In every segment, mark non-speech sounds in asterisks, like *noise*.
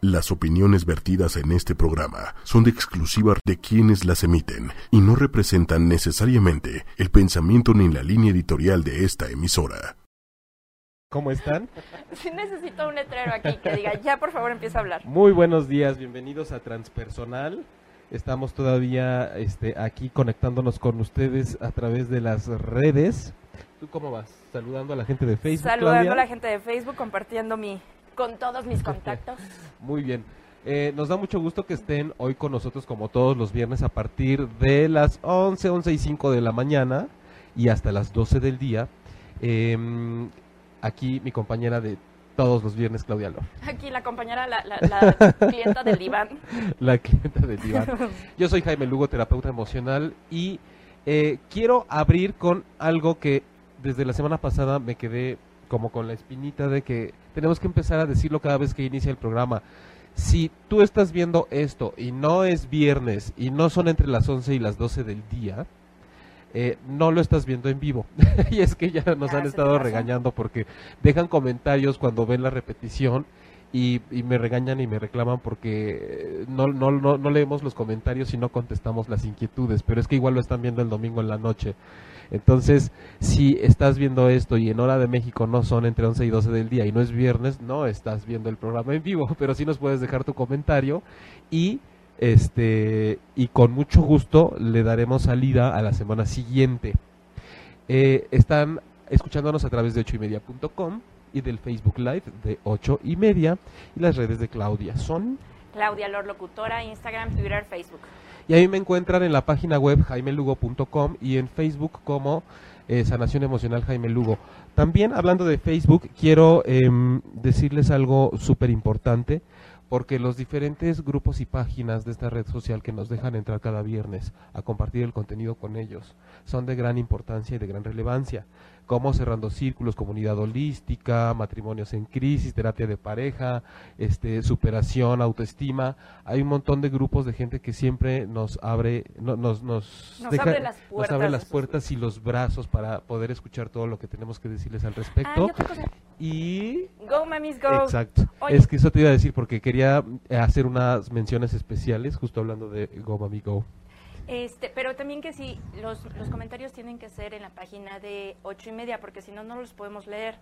Las opiniones vertidas en este programa son de exclusiva de quienes las emiten y no representan necesariamente el pensamiento ni la línea editorial de esta emisora. ¿Cómo están? *laughs* Sí necesito un letrero aquí que diga, ya por favor empieza a hablar. Muy buenos días, bienvenidos a Transpersonal. Estamos todavía este, aquí conectándonos con ustedes a través de las redes. ¿Tú cómo vas? Saludando a la gente de Facebook. Saludando Claudia? a la gente de Facebook, compartiendo mi con todos mis contactos. *laughs* Muy bien. Eh, nos da mucho gusto que estén hoy con nosotros como todos los viernes a partir de las 11, 11 y 5 de la mañana y hasta las 12 del día. Em, aquí mi compañera de todos los viernes, Claudia Lor, Aquí la compañera, la, la, la *laughs* clienta del diván. la clienta del diván. *laughs* Yo soy Jaime Lugo, terapeuta emocional y eh, quiero abrir con algo que desde la semana pasada me quedé como con la espinita de que tenemos que empezar a decirlo cada vez que inicia el programa. Si tú estás viendo esto y no es viernes y no son entre las 11 y las 12 del día, eh, no lo estás viendo en vivo. *laughs* y es que ya nos han estado regañando porque dejan comentarios cuando ven la repetición y, y me regañan y me reclaman porque eh, no, no, no, no leemos los comentarios y no contestamos las inquietudes, pero es que igual lo están viendo el domingo en la noche. Entonces, si estás viendo esto y en hora de México no son entre 11 y 12 del día y no es viernes, no estás viendo el programa en vivo, *laughs* pero sí nos puedes dejar tu comentario y este y con mucho gusto le daremos salida a la semana siguiente. Eh, están escuchándonos a través de ochoymedia.com y del Facebook Live de 8 y media y las redes de Claudia son Claudia Lor Locutora, Instagram, Twitter, Facebook. Y ahí me encuentran en la página web jaimelugo.com y en Facebook como eh, Sanación Emocional Jaime Lugo. También hablando de Facebook, quiero em, decirles algo súper importante porque los diferentes grupos y páginas de esta red social que nos dejan entrar cada viernes a compartir el contenido con ellos son de gran importancia y de gran relevancia, como Cerrando Círculos, Comunidad Holística, Matrimonios en Crisis, Terapia de Pareja, este, Superación, Autoestima. Hay un montón de grupos de gente que siempre nos abre, no- nos, nos, Nos deja- abre las nos puertas abre de las sus puertas y los brazos para poder escuchar todo lo que tenemos que decirles al respecto. y Go, mamis, go. Exacto. Oye. Es que eso te iba a decir porque quería eh, hacer unas menciones especiales justo hablando de Go Mami Go. Este, pero también que sí, los, los comentarios tienen que ser en la página de ocho y media, porque si no, no los podemos leer.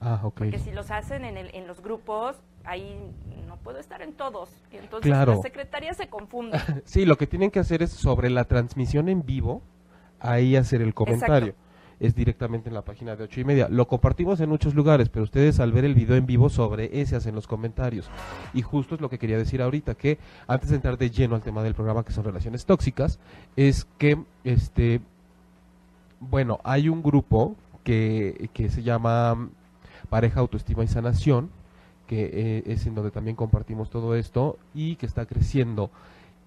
Ah, ok. Porque si los hacen en, el, en los grupos, ahí no puedo estar en todos. Y entonces Claro. la secretaría se confunde. *laughs* Sí, lo que tienen que hacer es sobre la transmisión en vivo, ahí hacer el comentario. Es directamente en la página de ocho y media. Lo compartimos en muchos lugares, pero ustedes al ver el video en vivo sobre ese hacen los comentarios. Y justo es lo que quería decir ahorita, que antes de entrar de lleno al tema del programa que son relaciones tóxicas, es que este bueno, hay un grupo que, que se llama mm, Pareja, Autoestima y Sanación, que eh, es en donde también compartimos todo esto y que está creciendo.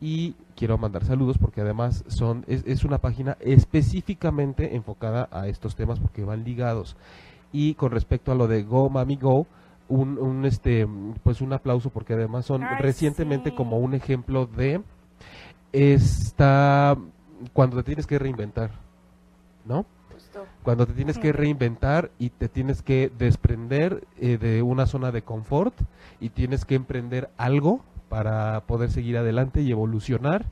Y quiero mandar saludos porque además son es, es una página específicamente enfocada a estos temas porque van ligados. Y con respecto a lo de Go Mami Go, un, un, este pues un aplauso porque además son Ay, recientemente sí. como un ejemplo de esta cuando te tienes que reinventar, ¿no? Justo. Cuando te tienes que reinventar y te tienes que desprender eh, de una zona de confort y tienes que emprender algo para poder seguir adelante y evolucionar.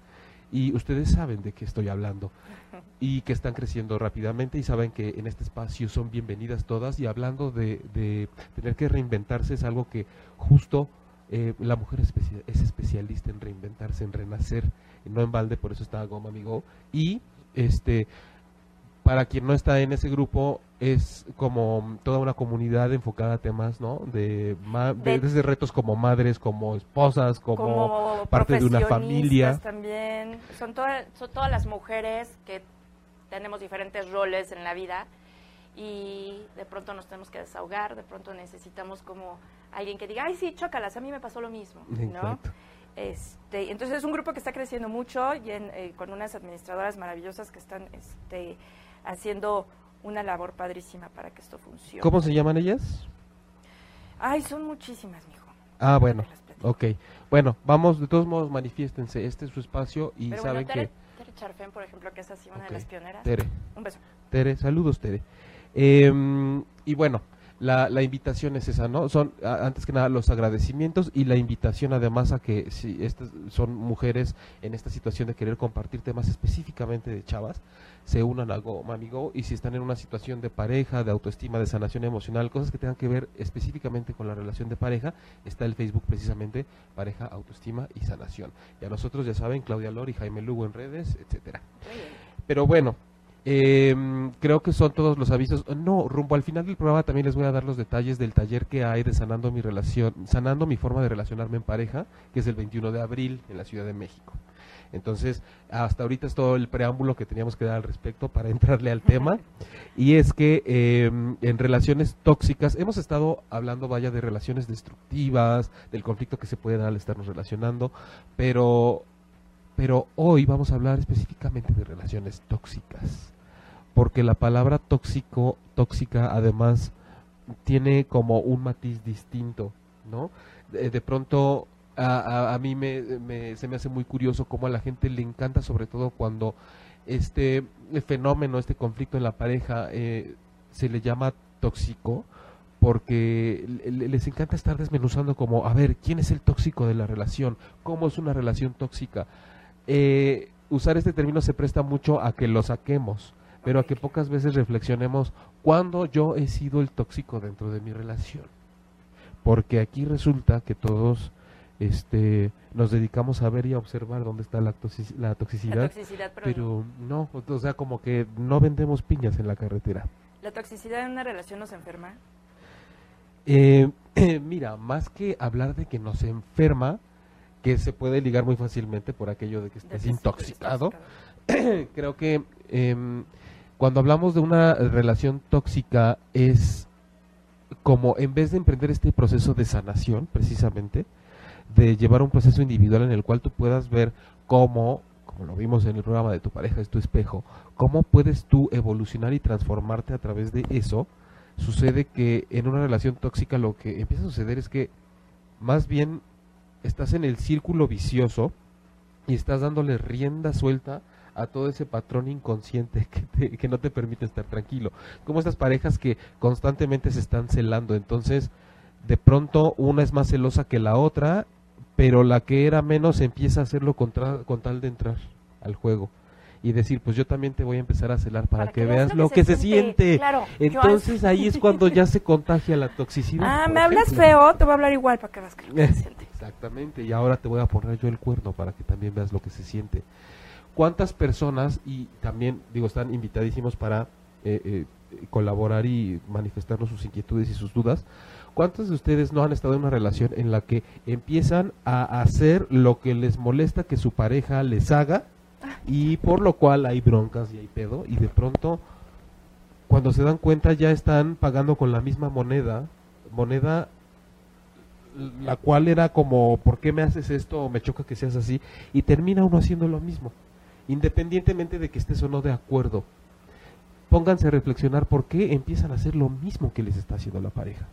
Y ustedes saben de qué estoy hablando *laughs* y que están creciendo rápidamente y saben que en este espacio son bienvenidas todas y hablando de, de tener que reinventarse es algo que justo eh, la mujer especia- es especialista en reinventarse, en renacer, no en balde, por eso está Goma Amigo. Y este para quien no está en ese grupo es como toda una comunidad enfocada a temas, ¿no? De, de- De- desde retos como madres, como esposas, como, como parte de una familia. también. Son, todas son todas las mujeres que tenemos diferentes roles en la vida y de pronto nos tenemos que desahogar, de pronto necesitamos como alguien que diga, ay, sí, chócalas, a mí me pasó lo mismo, ¿no? Este, entonces es un grupo que está creciendo mucho y en- eh, con unas administradoras maravillosas que están este, haciendo una labor padrísima para que esto funcione. ¿Cómo se llaman ellas? Ay, son muchísimas, mijo. Ah, bueno, ok. Bueno, vamos, de todos modos, manifiéstense. Este es su espacio y Pero saben bueno, Tere, que... Tere Charfen, por ejemplo, que es así una Ok. de las pioneras. Tere, Un beso. Tere, saludos, Tere. Em, y bueno, la, la, invitación es esa, ¿no? Son antes que nada los agradecimientos y la invitación además a que si estas son mujeres en esta situación de querer compartir temas específicamente de chavas, se unan a Go Mami Go y si están en una situación de pareja, de autoestima, de sanación emocional, cosas que tengan que ver específicamente con la relación de pareja, está el Facebook precisamente Pareja, Autoestima y Sanación. Y a nosotros ya saben, Claudia Lor y Jaime Lugo en redes, etcétera. Pero bueno, eh, creo que son todos los avisos. No, rumbo al final del programa también les voy a dar los detalles del taller que hay de sanando mi relación, sanando mi forma de relacionarme en pareja, que es el 21 de abril en la Ciudad de México. Entonces, hasta ahorita es todo el preámbulo que teníamos que dar al respecto para *laughs* entrarle al tema. Y es que eh, en relaciones tóxicas, hemos estado hablando, vaya, de relaciones destructivas, del conflicto que se puede dar al estarnos relacionando, pero pero hoy vamos a hablar específicamente de relaciones tóxicas, porque la palabra tóxico, tóxica, además tiene como un matiz distinto, ¿no? De, pronto a, a, mí me, se me hace muy curioso cómo a la gente le encanta, sobre todo cuando este fenómeno, este conflicto en la pareja eh, se le llama tóxico, porque les encanta estar desmenuzando como, a ver, ¿quién es el tóxico de la relación? ¿Cómo es una relación tóxica? Eh, usar este término se presta mucho a que lo saquemos, pero a que pocas veces reflexionemos cuándo yo he sido el tóxico dentro de mi relación. Porque aquí resulta que todos este, nos dedicamos a ver y a observar dónde está la, toxicidad, pero, no, o sea, como que no vendemos piñas en la carretera. ¿La toxicidad en una relación nos enferma? Eh, *clears throat* mira, más que hablar de que nos enferma, que se puede ligar muy fácilmente por aquello de que estés intoxicado. *clears throat* Creo que em, cuando hablamos de una relación tóxica es como en vez de emprender este proceso de sanación, precisamente, de llevar un proceso individual en el cual tú puedas ver cómo, como lo vimos en el programa de tu pareja es tu espejo, cómo puedes tú evolucionar y transformarte a través de eso, sucede que en una relación tóxica lo que empieza a suceder es que más bien estás en el círculo vicioso y estás dándole rienda suelta a todo ese patrón inconsciente *laughs* que, que no te permite estar tranquilo. Como estas parejas que constantemente se están celando, entonces de pronto una es más celosa que la otra, pero la que era menos empieza a hacerlo contra, con tal de entrar al juego y decir, pues yo también te voy a empezar a celar para, que, veas lo que, se, siente. Entonces ahí es cuando ya se contagia la toxicidad. Ah, me hablas feo, te voy a hablar igual para que veas lo que se *laughs* siente. Exactamente, y ahora te voy a poner yo el cuerno para que también veas lo que se siente. ¿Cuántas personas, y también digo, están invitadísimos para eh, eh, colaborar y manifestarnos sus inquietudes y sus dudas, ¿cuántos de ustedes no han estado en una relación en la que empiezan a hacer lo que les molesta que su pareja les haga? y por lo cual hay broncas y hay pedo y de pronto cuando se dan cuenta ya están pagando con la misma moneda, moneda la cual era como, ¿por qué me haces esto o me choca que seas así? Y termina uno haciendo lo mismo, independientemente de que estés o no de acuerdo. Pónganse a reflexionar por qué empiezan a hacer lo mismo que les está haciendo la pareja.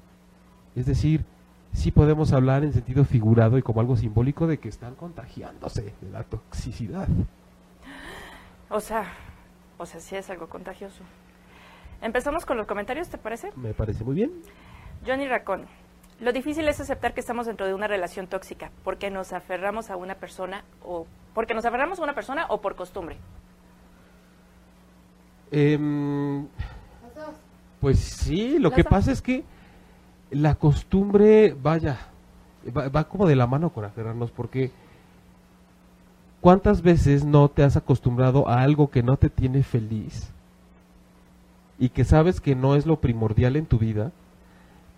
Es decir, sí podemos hablar en sentido figurado y como algo simbólico de que están contagiándose de la toxicidad. O sea, o sea, sí es algo contagioso. Empezamos con los comentarios, ¿te parece? Me parece muy bien. Johnny Racón. Lo difícil es aceptar que estamos dentro de una relación tóxica, porque nos aferramos a una persona o porque nos aferramos a una persona o por costumbre. Em, pues sí, lo que pasa es que la costumbre, vaya, va como de la mano con aferrarnos, porque ¿Cuántas veces no te has acostumbrado a algo que no te tiene feliz y que sabes que no es lo primordial en tu vida,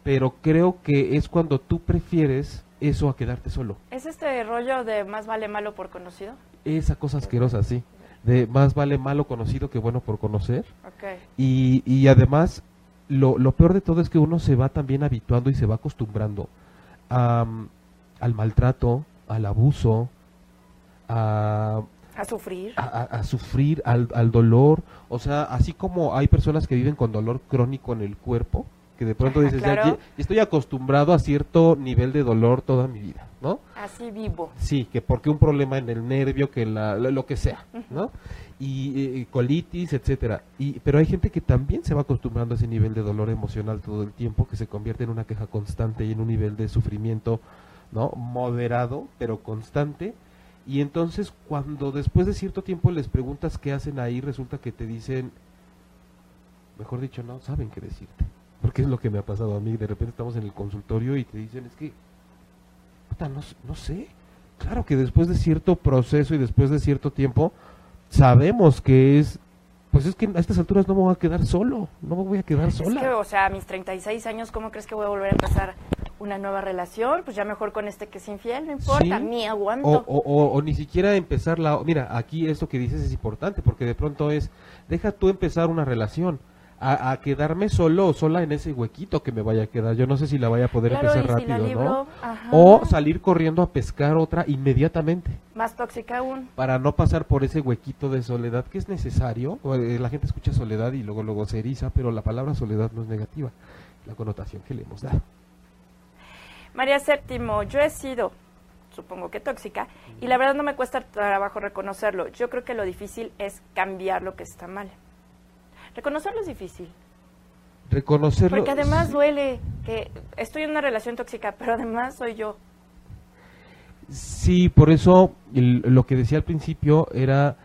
pero creo que es cuando tú prefieres eso a quedarte solo? ¿Es este rollo de más vale malo por conocido? Esa cosa asquerosa, sí. De más vale malo conocido que bueno por conocer. Y, y además, lo, lo peor de todo es que uno se va también habituando y se va acostumbrando al maltrato, al abuso, a, sufrir. A, sufrir, al, al, dolor. O sea, así como hay personas que viven con dolor crónico en el cuerpo, que de pronto dices, ya, estoy acostumbrado a cierto nivel de dolor toda mi vida, ¿no? Así vivo. Sí, que porque un problema en el nervio, que la, lo, que sea, ¿no? Y, colitis, etcétera. Y pero hay gente que también se va acostumbrando a ese nivel de dolor emocional todo el tiempo, que se convierte en una queja constante y en un nivel de sufrimiento, ¿no? Moderado, pero constante. Y entonces cuando después de cierto tiempo les preguntas qué hacen ahí, resulta que te dicen, mejor dicho, no saben qué decirte. Porque es lo que me ha pasado a mí. De repente estamos en el consultorio y te dicen, es que, puta, no, no sé. Claro que después de cierto proceso y después de cierto tiempo, sabemos que es pues es que a estas alturas no me voy a quedar solo, no me voy a quedar sola. Es que, o sea, a mis 36 años, ¿cómo crees que voy a volver a empezar una nueva relación? Pues ya mejor con este que es infiel, no importa, ni aguanto. O, o, o, ni siquiera empezar la... Mira, aquí esto que dices es importante, porque de pronto es, deja tú empezar una relación, a, quedarme solo o sola en ese huequito que me vaya a quedar. Yo no sé si la vaya a poder empezar rápido, ¿no? O salir corriendo a pescar otra inmediatamente. Más tóxica aún. Para no pasar por ese huequito de soledad que es necesario. Eh, la gente escucha soledad y luego luego se eriza, pero la palabra soledad no es negativa. La connotación que le hemos dado. María Séptimo, yo he sido supongo que tóxica, y la verdad no me cuesta trabajo reconocerlo. Yo creo que lo difícil es cambiar lo que está mal. Reconocerlo es difícil. Reconocerlo. Porque además duele que estoy en una relación tóxica, pero además soy yo. Sí, por eso lo que decía al principio era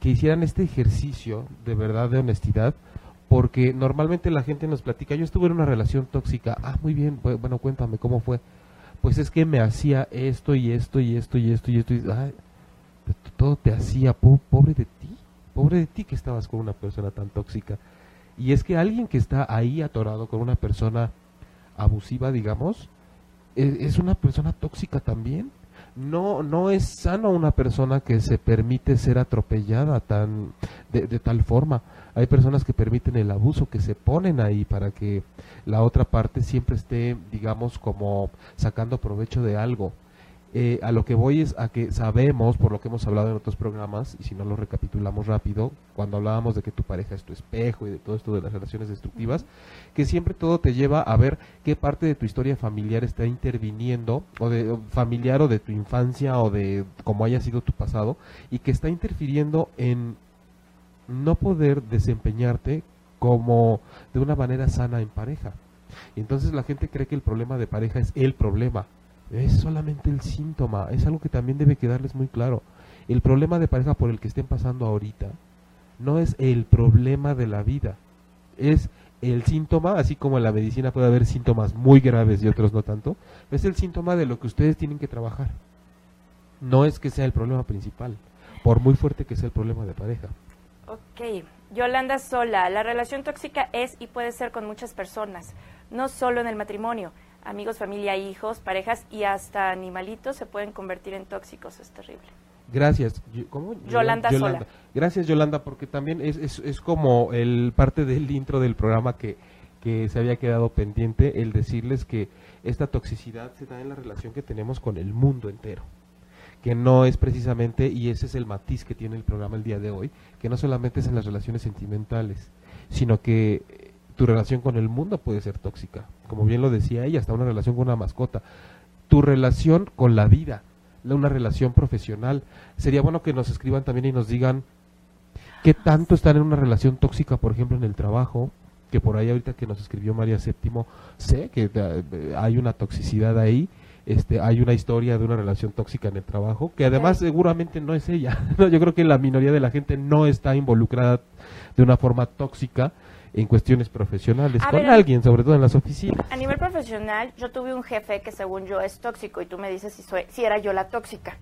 que hicieran este ejercicio de verdad, de honestidad, porque normalmente la gente nos platica, yo estuve en una relación tóxica, ah, muy bien, bueno, cuéntame cómo fue. Pues es que me hacía esto y esto y esto y esto y esto, y, todo te hacía, pobre de ti. Pobre de ti que estabas con una persona tan tóxica. Y es que alguien que está ahí atorado con una persona abusiva, digamos, e, es, una persona tóxica también. No, no es sano una persona que se permite ser atropellada tan, de, de tal forma. Hay personas que permiten el abuso, que se ponen ahí para que la otra parte siempre esté, digamos, como sacando provecho de algo. Eh, a lo que voy es a que sabemos, por lo que hemos hablado en otros programas, y si no lo recapitulamos rápido, cuando hablábamos de que tu pareja es tu espejo y de todo esto de las relaciones destructivas, que siempre todo te lleva a ver qué parte de tu historia familiar está interviniendo, o de familiar o de tu infancia o de cómo haya sido tu pasado, y que está interfiriendo en no poder desempeñarte como de una manera sana en pareja. Y entonces la gente cree que el problema de pareja es el problema es solamente el síntoma, es algo que también debe quedarles muy claro. El problema de pareja por el que estén pasando ahorita no es el problema de la vida, es el síntoma, así como en la medicina puede haber síntomas muy graves y otros no tanto, es el síntoma de lo que ustedes tienen que trabajar. No es que sea el problema principal, por muy fuerte que sea el problema de pareja. Ok, Yolanda Sola, la relación tóxica es y puede ser con muchas personas, no solo en el matrimonio amigos, familia, hijos, parejas y hasta animalitos se pueden convertir en tóxicos. Es terrible. Gracias. ¿Cómo? Yolanda, Sola. Gracias, Yolanda, porque también es, es, es, como el parte del intro del programa que, que se había quedado pendiente, el decirles que esta toxicidad se da en la relación que tenemos con el mundo entero que no es precisamente, y ese es el matiz que tiene el programa el día de hoy, que no solamente es en las relaciones sentimentales, sino que tu relación con el mundo puede ser tóxica. Como bien lo decía ella, hasta una relación con una mascota. Tu relación con la vida, una relación profesional. Sería bueno que nos escriban también y nos digan qué tanto están en una relación tóxica, por ejemplo, en el trabajo, que por ahí ahorita que nos escribió María Séptimo, sé que eh, hay una toxicidad ahí, este, hay una historia de una relación tóxica en el trabajo, que además seguramente no es ella. *laughs* Yo creo que la minoría de la gente no está involucrada de una forma tóxica, en cuestiones profesionales con alguien, sobre todo en las oficinas. A nivel profesional, yo tuve un jefe que según yo es tóxico y tú me dices si, soy, si era yo la tóxica.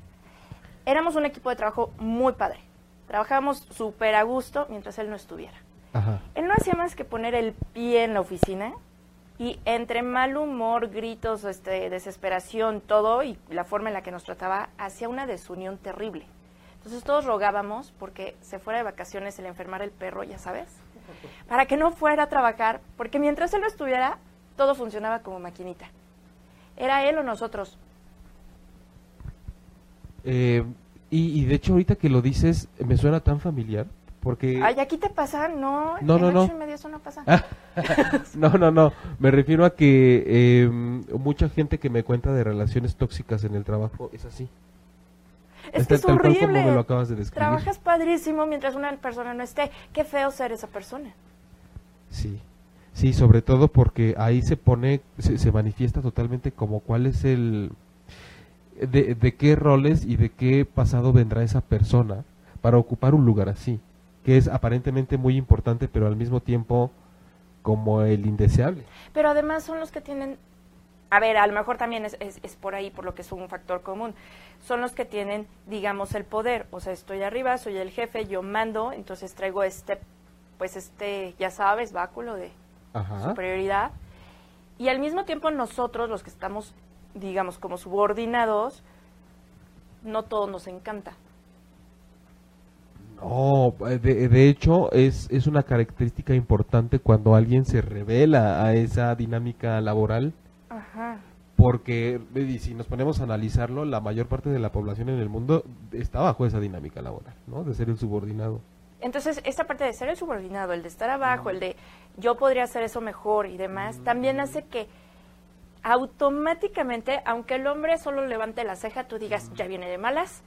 Éramos un equipo de trabajo muy padre. Trabajábamos súper a gusto mientras él no estuviera. Él no hacía más que poner el pie en la oficina y entre mal humor, gritos, este, desesperación, todo y la forma en la que nos trataba, hacía una desunión terrible. Entonces todos rogábamos porque se fuera de vacaciones el enfermar el perro, ya sabes para que no fuera a trabajar, porque mientras él no estuviera, todo funcionaba como maquinita. Era él o nosotros. Eh, y, de hecho ahorita que lo dices, me suena tan familiar, porque... Ay, aquí te pasa, no, no, no, no. y medio eso no pasa. *laughs* no, no, no, me refiero a que eh, mucha gente que me cuenta de relaciones tóxicas en el trabajo es así. Es que es horrible. como me lo acabas de describir. Trabajas padrísimo mientras una persona no esté. Qué feo ser esa persona. Sí, sí, sobre todo porque ahí se pone, se, se manifiesta totalmente como cuál es el, de, de, qué roles y de qué pasado vendrá esa persona para ocupar un lugar así, que es aparentemente muy importante, pero al mismo tiempo como el indeseable. Pero además son los que tienen, a ver, a lo mejor también es, es, es por ahí, por lo que es un factor común, son los que tienen, digamos, el poder, o sea, estoy arriba, soy el jefe, yo mando, entonces traigo este, pues este, ya sabes, báculo de superioridad, y al mismo tiempo nosotros, los que estamos digamos, como subordinados, no todo nos encanta. No, de, de hecho es, es una característica importante cuando alguien se revela a esa dinámica laboral. Ajá. Porque si nos ponemos a analizarlo, la mayor parte de la población en el mundo está bajo esa dinámica laboral, ¿no? De ser el subordinado. Entonces, esta parte de ser el subordinado, el de estar abajo, el de yo podría hacer eso mejor y demás, también hace que automáticamente, aunque el hombre solo levante la ceja, tú digas, ya viene de malas,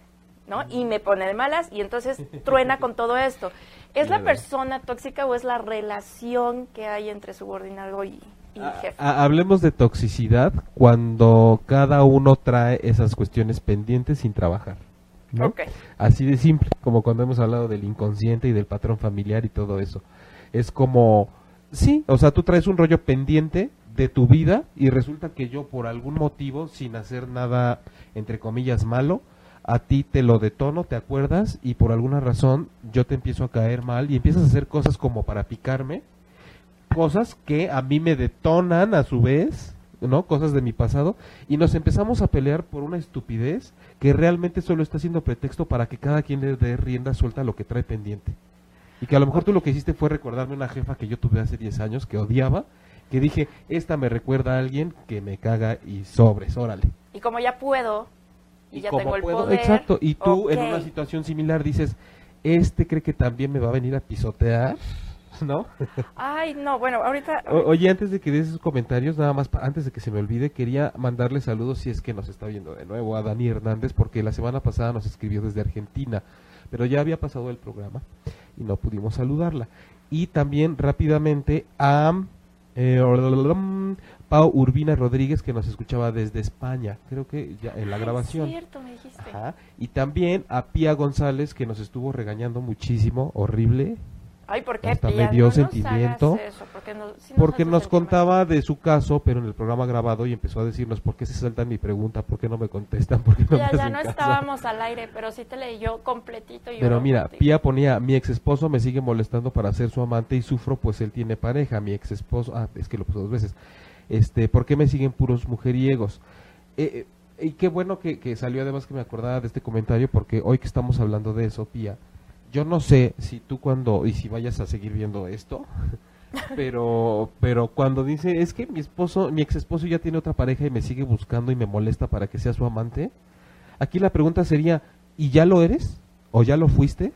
¿no? Y me pone de malas y entonces *laughs* truena con todo esto. ¿Es la persona tóxica o es la relación que hay entre subordinado y, ah, jefe? Ah, hablemos de toxicidad cuando cada uno trae esas cuestiones pendientes sin trabajar. ¿no? Así de simple, como cuando hemos hablado del inconsciente y del patrón familiar y todo eso. Es como, sí, o sea, tú traes un rollo pendiente de tu vida y resulta que yo por algún motivo, sin hacer nada, entre comillas, malo, a ti te lo detono, te acuerdas y por alguna razón yo te empiezo a caer mal y empiezas a hacer cosas como para picarme, cosas que a mí me detonan a su vez, ¿no? Cosas de mi pasado y nos empezamos a pelear por una estupidez que realmente solo está siendo pretexto para que cada quien le dé rienda suelta a lo que trae pendiente. Y que a lo mejor tú lo que hiciste fue recordarme una jefa que yo tuve hace 10 años que odiaba que dije, esta me recuerda a alguien que me caga y sobres, órale. Y como ya puedo, y, ya tengo el poder. Exacto, y tú en una situación similar dices, este cree que también me va a venir a pisotear. *laughs* ¿No? Ay, no, bueno, ahorita... oye, antes de que des comentarios, nada más, antes de que se me olvide, quería mandarle saludos si es que nos está viendo de nuevo a Dani Hernández, porque la semana pasada nos escribió desde Argentina, pero ya había pasado el programa y no pudimos saludarla. Y también rápidamente a eh, Pau Urbina Rodríguez que nos escuchaba desde España, creo que ya en la grabación. cierto, me dijiste. Y también a Pía González que nos estuvo regañando muchísimo, horrible, Ay, ¿por qué? Hasta me dio sentimiento. porque, nos contaba de su caso, pero en el programa grabado y empezó a decirnos por qué se saltan mi pregunta, por qué no me contestan, *laughs* por qué no Ya, ya no estábamos al aire, pero sí te leí yo completito. pero mira, Pía ponía, mi ex esposo me sigue molestando para ser su amante y sufro pues él tiene pareja, mi ex esposo, ah, es que lo puso dos veces, este, ¿por qué me siguen puros mujeriegos? Eh, eh, y qué bueno que, que salió además que me acordaba de este comentario porque hoy que estamos hablando de eso, Pía, yo no sé si tú cuando, y si vayas a seguir viendo esto, *laughs* pero, pero cuando dice, es que mi esposo, mi ex esposo ya tiene otra pareja y me sigue buscando y me molesta para que sea su amante, aquí la pregunta sería, ¿y ya lo eres? ¿O ya lo fuiste?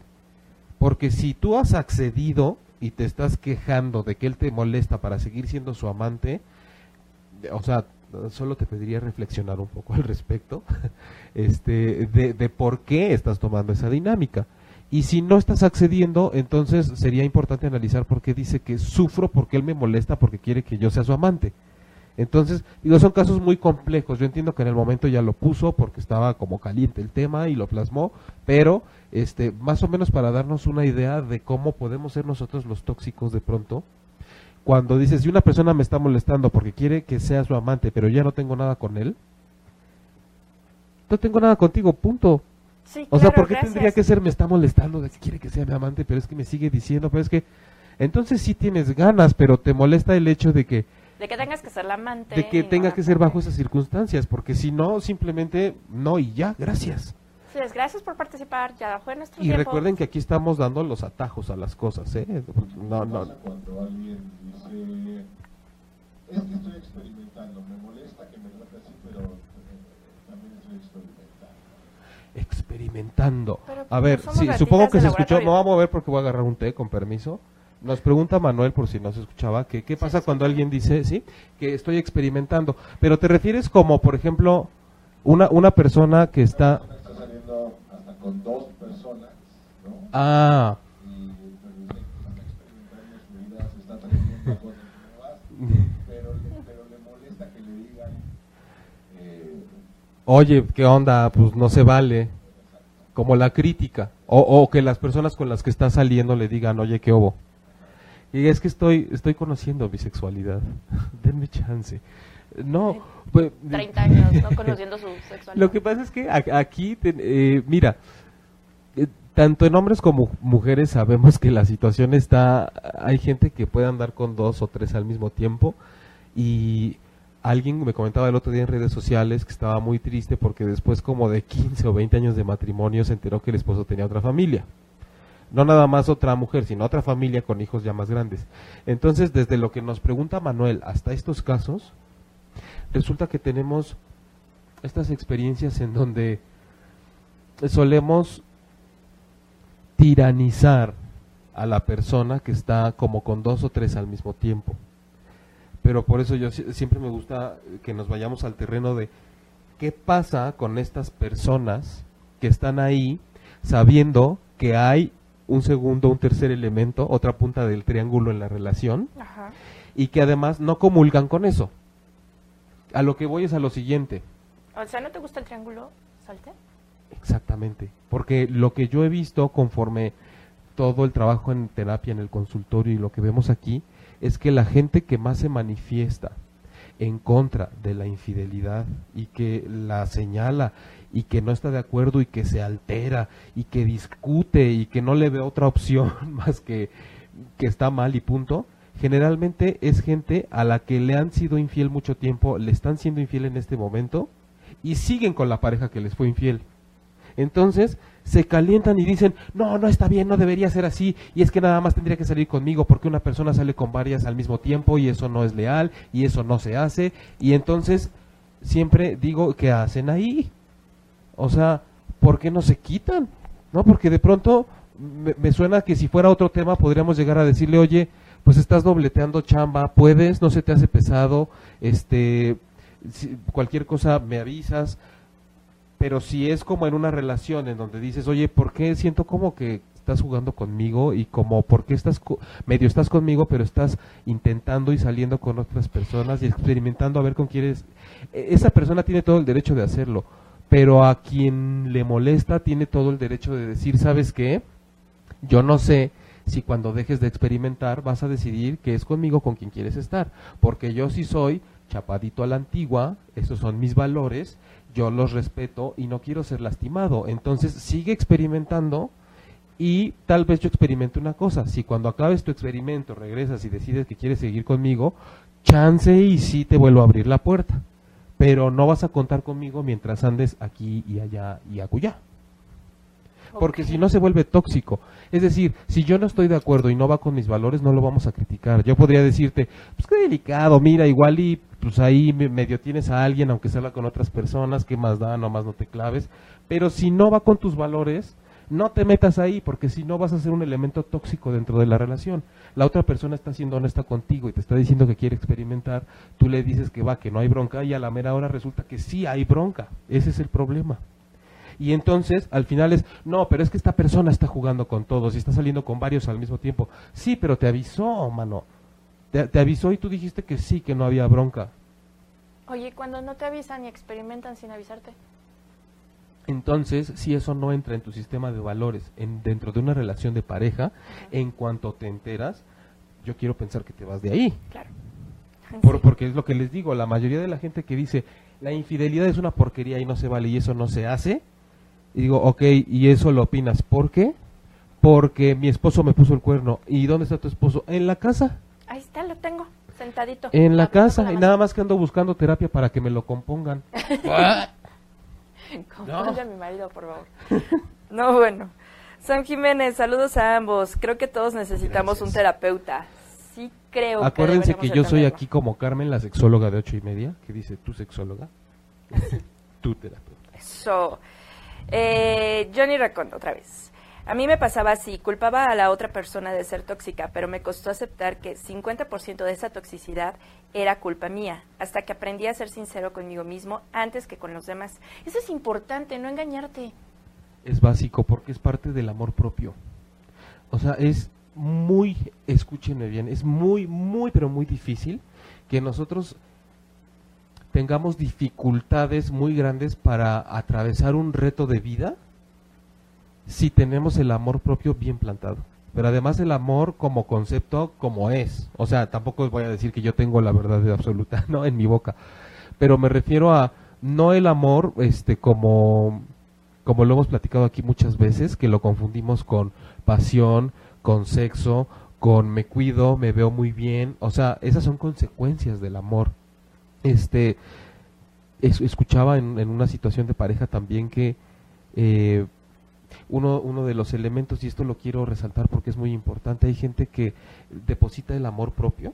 Porque si tú has accedido y te estás quejando de que él te molesta para seguir siendo su amante, o sea, solo te pediría reflexionar un poco al respecto, *laughs* este, de, de por qué estás tomando esa dinámica. Y si no estás accediendo, entonces sería importante analizar por qué dice que sufro porque él me molesta porque quiere que yo sea su amante. Entonces, digo, son casos muy complejos. Yo entiendo que en el momento ya lo puso porque estaba como caliente el tema y lo plasmó, pero este, más o menos para darnos una idea de cómo podemos ser nosotros los tóxicos de pronto. Cuando dices, si una persona me está molestando porque quiere que sea su amante, pero ya no tengo nada con él, no tengo nada contigo, punto o sea, ¿por qué tendría que ser me está molestando de que quiere que sea mi amante, pero es que me sigue diciendo, pero es que entonces sí tienes ganas, pero te molesta el hecho de que de que tengas que ser la amante de que tenga que ser bajo esas circunstancias, porque si no simplemente no y ya, gracias. Sí, gracias por participar, ya fue nuestro Y recuerden que aquí estamos dando los atajos a las cosas, ¿eh? No, no. Cuando alguien dice, es que estoy experimentando, me molesta que me trate así, pero eh, también estoy experimentando. Pero A ver, sí, supongo que se escuchó. Me voy a mover porque voy a agarrar un té, con permiso. Nos pregunta Manuel, por si no se escuchaba, que qué pasa cuando alguien dice, sí, que estoy experimentando. Pero te refieres como, por ejemplo, una, una persona que está... Está saliendo hasta con dos personas, ¿no? Ah, Y pero experimentando su vida, se está trayendo cosas nuevas, pero le, pero le molesta que le digan eh, oye, ¿qué onda? Pues no se vale. Como la crítica. O, o que las personas con las que está saliendo le digan, oye, ¿qué hubo? Y es que estoy, estoy conociendo mi sexualidad. *laughs* Denme chance. No, pues, 30 años, ¿no? *laughs* Conociendo su sexualidad. Lo que pasa es que aquí, eh, mira, eh, tanto en hombres como mujeres sabemos que la situación está, hay gente que puede andar con dos o tres al mismo tiempo y alguien me comentaba el otro día en redes sociales que estaba muy triste porque después como de 15 o 20 años de matrimonio se enteró que el esposo tenía otra familia. No nada más otra mujer, sino otra familia con hijos ya más grandes. Entonces, desde lo que nos pregunta Manuel hasta estos casos, resulta que tenemos estas experiencias en donde solemos tiranizar a la persona que está como con dos o tres al mismo tiempo. Pero por eso yo si- siempre me gusta que nos vayamos al terreno de qué pasa con estas personas que están ahí sabiendo que hay un segundo, un tercer elemento, otra punta del triángulo en la relación Ajá. y que además no comulgan con eso. A lo que voy es a lo siguiente. O sea, ¿no te gusta el triángulo? Salte. Exactamente, porque lo que yo he visto conforme todo el trabajo en terapia, en el consultorio y lo que vemos aquí, es que la gente que más se manifiesta en contra de la infidelidad y que la señala y que no está de acuerdo y que se altera y que discute y que no le ve otra opción *laughs* más que que está mal y punto, generalmente es gente a la que le han sido infiel mucho tiempo, le están siendo infiel en este momento y siguen con la pareja que les fue infiel. Entonces se calientan y dicen, no, no está bien, no debería ser así, y es que nada más tendría que salir conmigo porque una persona sale con varias al mismo tiempo y eso no es leal y eso no se hace, y entonces siempre digo, ¿qué hacen ahí? O sea, ¿por qué no se quitan? ¿No? Porque de pronto me, me suena que si fuera otro tema podríamos llegar a decirle, oye, pues estás dobleteando chamba, puedes, no se te hace pesado, este, cualquier cosa me avisas, pero si es como en una relación en donde dices, oye, ¿por qué siento como que estás jugando conmigo y como por qué estás medio estás conmigo, pero estás intentando y saliendo con otras personas y experimentando a ver con quién eres? E- Esa persona tiene todo el derecho de hacerlo, pero a quien le molesta tiene todo el derecho de decir, ¿sabes qué? Yo no sé si cuando dejes de experimentar vas a decidir que es conmigo con quien quieres estar, porque yo sí soy chapadito a la antigua, esos son mis valores, yo los respeto y no quiero ser lastimado. Entonces sigue experimentando y tal vez yo experimente una cosa. Si cuando acabes tu experimento regresas y decides que quieres seguir conmigo, chance y sí te vuelvo a abrir la puerta. Pero no vas a contar conmigo mientras andes aquí y allá y acullá. Porque si no se vuelve tóxico. Es decir, si yo no estoy de acuerdo y no va con mis valores, no lo vamos a criticar. Yo podría decirte, pues qué delicado, mira, igual y pues ahí me- medio tienes a alguien, aunque salga con otras personas, que más da, nomás no te claves. Pero si no va con tus valores, no te metas ahí, porque si no vas a ser un elemento tóxico dentro de la relación. La otra persona está siendo honesta contigo y te está diciendo que quiere experimentar, tú le dices que va, que no hay bronca, y a la mera hora resulta que sí hay bronca. Ese es el problema. Y entonces, al final es, no, pero es que esta persona está jugando con todos y está saliendo con varios al mismo tiempo. Sí, pero te avisó, mano. Te, te avisó y tú dijiste que sí, que no había bronca. Oye, cuando no te avisan y experimentan sin avisarte. Entonces, si eso no entra en tu sistema de valores en, dentro de una relación de pareja, en cuanto te enteras, yo quiero pensar que te vas de ahí. Claro. *laughs* Por- porque es lo que les digo, la mayoría de la gente que dice, la infidelidad es una porquería y no se vale y eso no se hace, y digo, ok, y eso lo opinas, ¿por qué? Porque mi esposo me puso el cuerno. ¿Y dónde está tu esposo? En la casa. Ahí está, lo tengo, sentadito. En la casa. Y nada más que ando buscando terapia para que me lo compongan. *laughs* Confunde a mi marido, por favor. *laughs* No, bueno. Sam Jiménez, saludos a ambos. Creo que todos necesitamos un terapeuta. Sí creo Acuérdense que yo soy aquí como Carmen, la sexóloga de ocho y media, que dice, ¿tú sexóloga? tu terapeuta. Eso. Eh, Johnny Racón, otra vez. A mí me pasaba así, culpaba a la otra persona de ser tóxica, pero me costó aceptar que 50% de esa toxicidad era culpa mía, hasta que aprendí a ser sincero conmigo mismo antes que con los demás. Eso es importante, no engañarte. Es básico porque es parte del amor propio. O sea, es muy, escúchenme bien, es muy, muy, pero muy difícil que nosotros tengamos dificultades muy grandes para atravesar un reto de vida si tenemos el amor propio bien plantado. Pero además el amor como concepto como es. O sea, tampoco voy a decir que yo tengo la verdad *laughs* absoluta, no en mi boca. Pero me refiero a no el amor este como como lo hemos platicado aquí muchas veces, que lo confundimos con pasión, con sexo, con me cuido, me veo muy bien, o sea, esas son consecuencias del amor. Este, escuchaba en, en, una situación de pareja también que eh, uno, uno de los elementos, y esto lo quiero resaltar porque es muy importante, hay gente que deposita el amor propio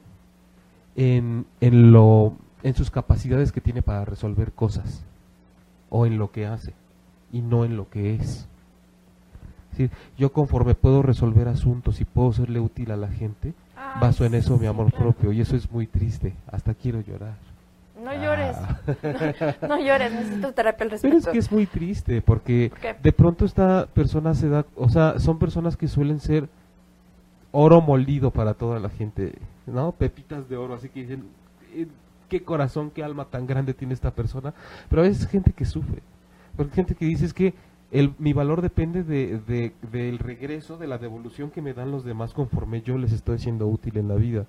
en, en, lo, en sus capacidades que tiene para resolver cosas o en lo que hace y no en lo que es. yo conforme puedo resolver asuntos y puedo serle útil a la gente, baso en eso mi amor propio y eso es muy triste, hasta quiero llorar. No llores, *laughs* no, llores, necesito terapia al respecto. Pero es que es muy triste porque de pronto esta persona se da, o sea, son personas que suelen ser oro molido para toda la gente, ¿no? Pepitas de oro, así que dicen, eh, qué corazón, qué alma tan grande tiene esta persona, pero a veces gente que sufre, porque gente que dice es que el, mi valor depende de, de, del regreso, de la devolución que me dan los demás conforme yo les estoy siendo útil en la vida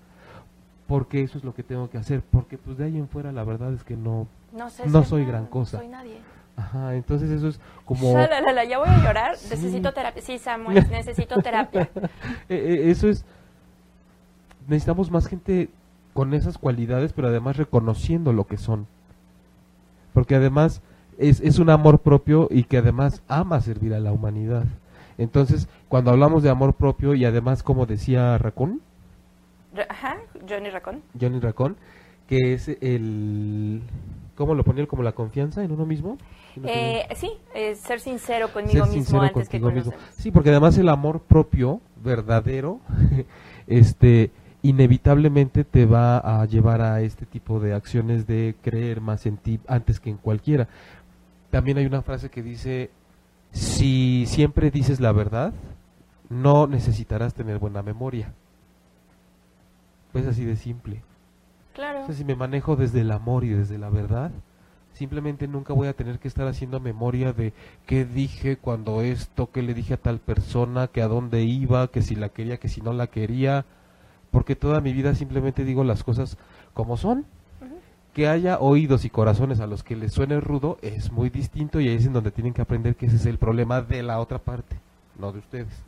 porque eso es lo que tengo que hacer, porque pues de ahí en fuera la verdad es que no, no, soy gran cosa. No soy nadie. Ajá, entonces eso es como... *laughs* ya voy a llorar, necesito terapia. Sí, Samuel, *laughs* necesito terapia. Eh, *laughs* eh, eso es... Necesitamos más gente con esas cualidades, pero además reconociendo lo que son. Porque además es, es un amor propio y que además ama servir a la humanidad. Entonces, cuando hablamos de amor propio y además, como decía Raccoon, Ajá, Johnny Racón. Johnny Racón, que es el... ¿Cómo lo ponía? ¿Como la confianza en uno mismo? Eh, sí, ser sincero conmigo mismo antes que con mismo. Sí, porque además el amor propio, verdadero, *laughs* este inevitablemente te va a llevar a este tipo de acciones de creer más en ti antes que en cualquiera. También hay una frase que dice, si siempre dices la verdad, no necesitarás tener buena memoria. Pues así de simple. Claro. si me manejo desde el amor y desde la verdad, simplemente nunca voy a tener que estar haciendo memoria de qué dije cuando esto, qué le dije a tal persona, que a dónde iba, que si la quería, que si no la quería, porque toda mi vida simplemente digo las cosas como son. Que haya oídos y corazones a los que les suene rudo es muy distinto y ahí es en donde tienen que aprender que ese es el problema de la otra parte, no de ustedes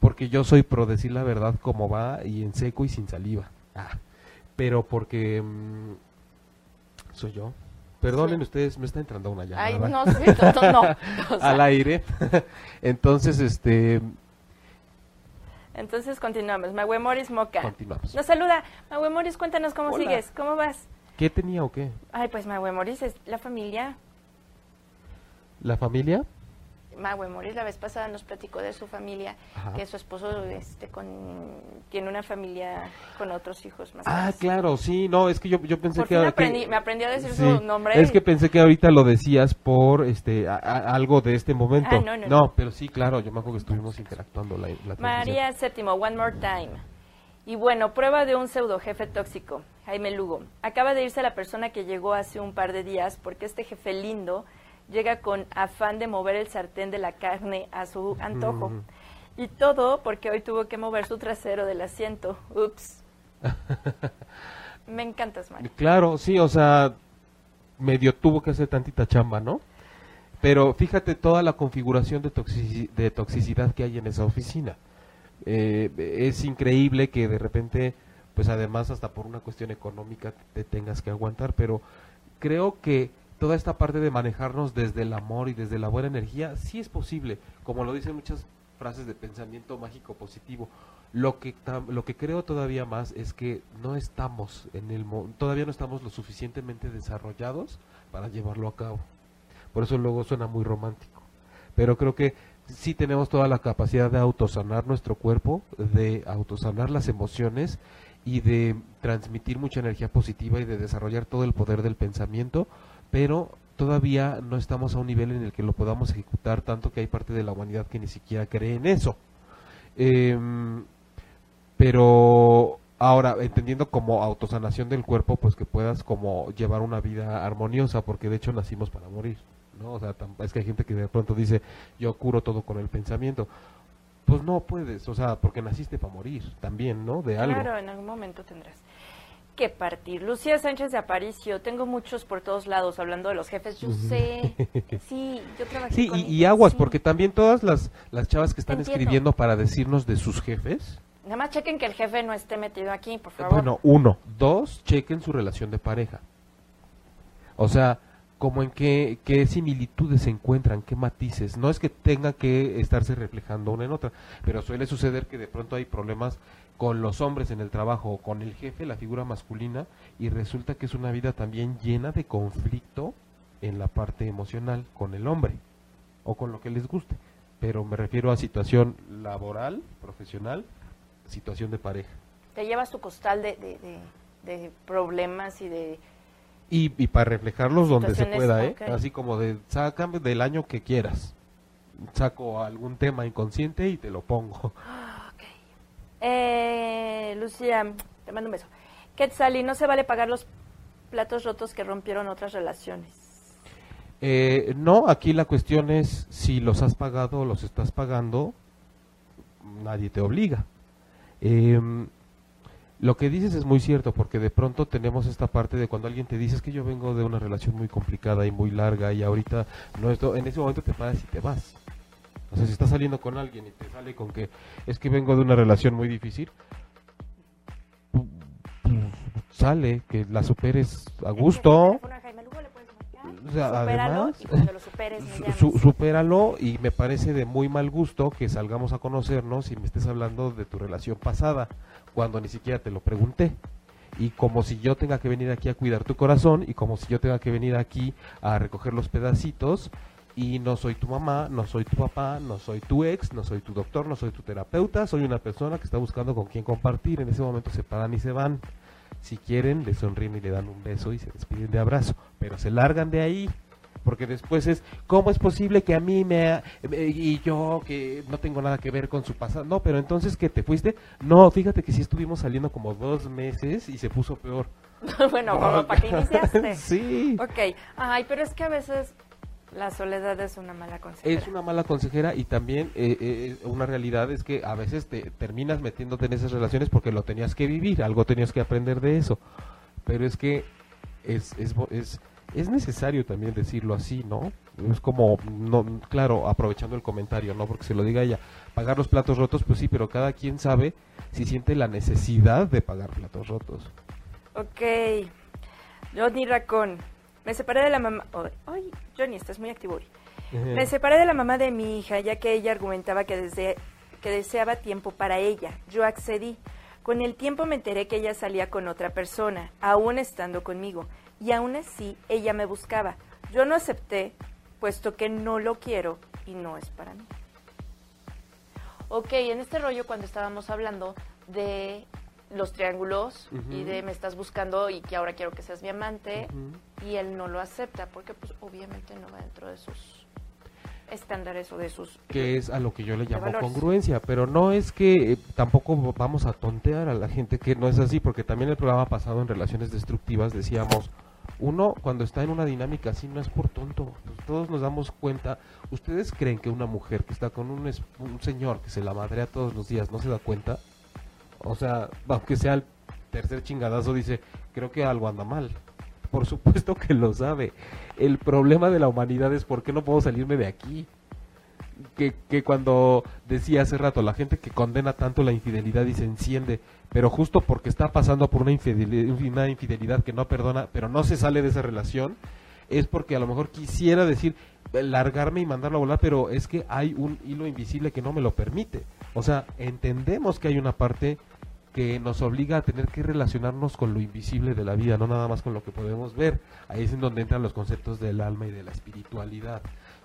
porque yo soy pro decir la verdad como va y en seco y sin saliva. Ah, pero porque mm, soy yo. Perdonen ustedes, me está entrando una llamada. Ay, no, no, no. *laughs* Al aire. *laughs* Entonces, este... Entonces continuamos. Magüe Moris Moca. Continuamos. Nos saluda. Magüe Moris, cuéntanos cómo sigues. ¿Cómo vas? ¿Qué tenía o qué? Ay, pues Magüe Moris es la familia. ¿La familia? Magüe Moris la vez pasada nos platicó de su familia, que su esposo este, con, tiene una familia con otros hijos más. Ah, claro, sí, no, es que yo, yo pensé que, me aprendí, me aprendí a decir su nombre. Es que pensé que ahorita lo decías por este algo de este momento. Ah, no, no, no, pero sí, claro, yo me acuerdo que estuvimos interactuando la, la María Séptimo, One More Time. Y bueno, prueba de un pseudo jefe tóxico, Jaime Lugo. Acaba de irse la persona que llegó hace un par de días porque este jefe lindo llega con afán de mover el sartén de la carne a su antojo. Y todo porque hoy tuvo que mover su trasero del asiento. Ups. *laughs* Me encantas, Mario. Claro, sí, o sea, medio tuvo que hacer tantita chamba, ¿no? Pero fíjate toda la configuración de, de toxicidad que hay en esa oficina. Eh, es increíble que de repente, pues además hasta por una cuestión económica te tengas que aguantar, pero creo que toda esta parte de manejarnos desde el amor y desde la buena energía, sí es posible, como lo dicen muchas frases de pensamiento mágico positivo. Lo que lo que creo todavía más es que no estamos en el todavía no estamos lo suficientemente desarrollados para llevarlo a cabo. Por eso luego suena muy romántico. pero creo que sí tenemos toda la capacidad de autosanar nuestro cuerpo, de autosanar las emociones y de transmitir mucha energía positiva y de desarrollar todo el poder del pensamiento, pero todavía no estamos a un nivel en el que lo podamos ejecutar tanto que hay parte de la humanidad que ni siquiera cree en eso. Em, pero ahora, entendiendo como autosanación del cuerpo, pues que puedas como llevar una vida armoniosa, porque de hecho nacimos para morir. ¿no? O sea, es que hay gente que de pronto dice, yo curo todo con el pensamiento. Pues no puedes, o sea, porque naciste para morir también, ¿no? De algo. Claro, en algún momento tendrás que partir. Lucía Sánchez de Aparicio, tengo muchos por todos lados hablando de los jefes. Yo sé, *laughs* sí, yo trabajé Sí, y, y, aguas, porque también todas las, las chavas que están escribiendo para decirnos de sus jefes. Nada más chequen que el jefe no esté metido aquí, por favor. Bueno, uno. Dos, chequen su relación de pareja. O sea, como en qué, qué similitudes se encuentran, qué matices. No es que tenga que estarse reflejando una en otra, pero suele suceder que de pronto hay problemas con los hombres en el trabajo o con el jefe, la figura masculina, y resulta que es una vida también llena de conflicto en la parte emocional con el hombre o con lo que les guste. Pero me refiero a situación laboral, profesional, situación de pareja. Te llevas tu costal de, de, de problemas y de y, y para reflejarlos donde se pueda, ¿eh? Así como de, saca del año que quieras. Saco algún tema inconsciente y te lo pongo. *gasps* *laughs* Eh, Lucía, te mando un beso. Quetzali, no se vale pagar los platos rotos que rompieron otras relaciones. Eh, no, aquí la cuestión es si los has pagado o los estás pagando, nadie te obliga. Eh, lo que dices es muy cierto, porque de pronto tenemos esta parte de cuando alguien te dice que yo vengo de una relación muy complicada y muy larga y ahorita no esto, en ese momento te paras y te vas. O sea, si estás saliendo con alguien y te sale con que es que vengo de una relación muy difícil, sale, que la superes a gusto. O sea, además, su, supéralo y me parece de muy mal gusto que salgamos a conocernos y me estés hablando de tu relación pasada cuando ni siquiera te lo pregunté. Y como si yo tenga que venir aquí a cuidar tu corazón y como si yo tenga que venir aquí a recoger los pedacitos y no soy tu mamá, no soy tu papá, no soy tu ex, no soy tu doctor, no soy tu terapeuta, soy una persona que está buscando con quién compartir. En ese momento se paran y se van. Si quieren, le sonríen y le dan un beso y se despiden de abrazo, pero se largan de ahí porque después es, ¿cómo es posible que a mí me, y yo que no tengo nada que ver con su pasado? No, pero entonces que te fuiste, no, fíjate que sí estuvimos saliendo como dos meses y se puso peor. *laughs* bueno, como *laughs* para que iniciaste. *laughs* sí. Ok, ay, pero es que a veces la soledad es una mala consejera. Es una mala consejera y también eh, eh, una realidad es que a veces te terminas metiéndote en esas relaciones porque lo tenías que vivir, algo tenías que aprender de eso. Pero es que es, es, es es necesario también decirlo así, ¿no? Es como, no, claro, aprovechando el comentario, ¿no? Porque se lo diga ella, pagar los platos rotos, pues sí, pero cada quien sabe si siente la necesidad de pagar platos rotos. Ok. Johnny Racón. Me separé de la mamá. ay, Johnny, estás muy activo hoy. Me separé de la mamá de mi hija, ya que ella argumentaba que, desde, que deseaba tiempo para ella. Yo accedí. Con el tiempo me enteré que ella salía con otra persona, aún estando conmigo y aún así ella me buscaba. Yo no acepté, puesto que no lo quiero y no es para mí. Ok, en este rollo cuando estábamos hablando de los triángulos y de me estás buscando y que ahora quiero que seas mi amante y él no lo acepta porque pues obviamente no va dentro de sus estándares o de sus que es a lo que yo le llamo congruencia pero no es que eh, tampoco vamos a tontear a la gente que no es así porque también el programa pasado en relaciones destructivas decíamos uno cuando está en una dinámica así no es por tonto. Todos nos damos cuenta. ¿Ustedes creen que una mujer que está con un, un señor que se la madrea todos los días no se da cuenta? O sea, aunque sea el tercer chingadazo, dice, creo que algo anda mal. Por supuesto que lo sabe. El problema de la humanidad es por qué no puedo salirme de aquí que, que cuando decía hace rato, la gente que condena tanto la infidelidad y se enciende, pero justo porque está pasando por una infidelidad, una infidelidad que no perdona, pero no se sale de esa relación, es porque a lo mejor quisiera decir, largarme y mandarlo a volar, pero es que hay un hilo invisible que no me lo permite. O sea, entendemos que hay una parte que nos obliga a tener que relacionarnos con lo invisible de la vida, no nada más con lo que podemos ver. Ahí es en donde entran los conceptos del alma y de la espiritualidad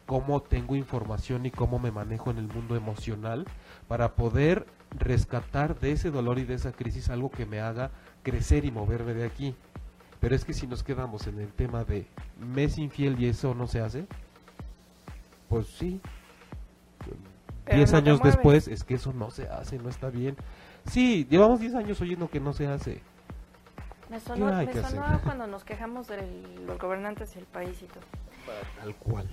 cómo tengo información y cómo me manejo en el mundo emocional para poder rescatar de ese dolor y de esa crisis algo que me haga crecer y moverme de aquí. Pero es que si nos quedamos en el tema de mes infiel y eso no se hace, pues sí. Diez años después es que eso no se hace, no está bien. Sí, llevamos diez años oyendo que no se hace. Me sonó, *laughs* cuando nos quejamos de los gobernantes y el país y todo. Tal cual.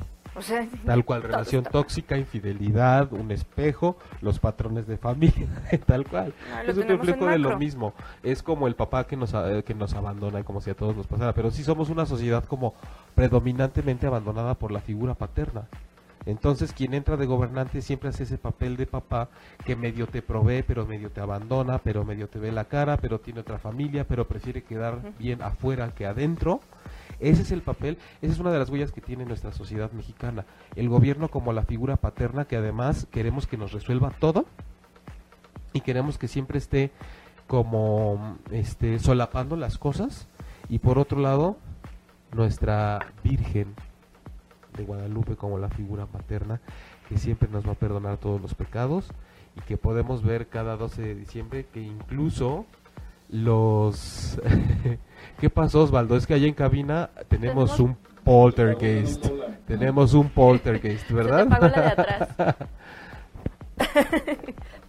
tal cual, relación tóxica, infidelidad, un espejo, los patrones de familia, *laughs* tal cual. es un reflejo de lo mismo. Es como el papá que nos, eh, que nos abandona, como si a todos nos pasara. Pero sí somos una sociedad como predominantemente abandonada por la figura paterna. Entonces, quien entra de gobernante siempre hace ese papel de papá que medio te provee, pero medio te abandona, pero medio te ve la cara, pero tiene otra familia, pero prefiere quedar bien afuera que adentro. Ese es el papel, esa es una de las huellas que tiene nuestra sociedad mexicana. El gobierno como la figura paterna que además queremos que nos resuelva todo y queremos que siempre esté como este solapando las cosas y por otro lado nuestra virgen de Guadalupe como la figura paterna que siempre nos va a perdonar todos los pecados y que podemos ver cada 12 de diciembre que incluso los... *laughs* ¿Qué pasó Osvaldo? Es que allá en cabina tenemos un poltergeist. Tenemos un poltergeist, ¿verdad? *laughs*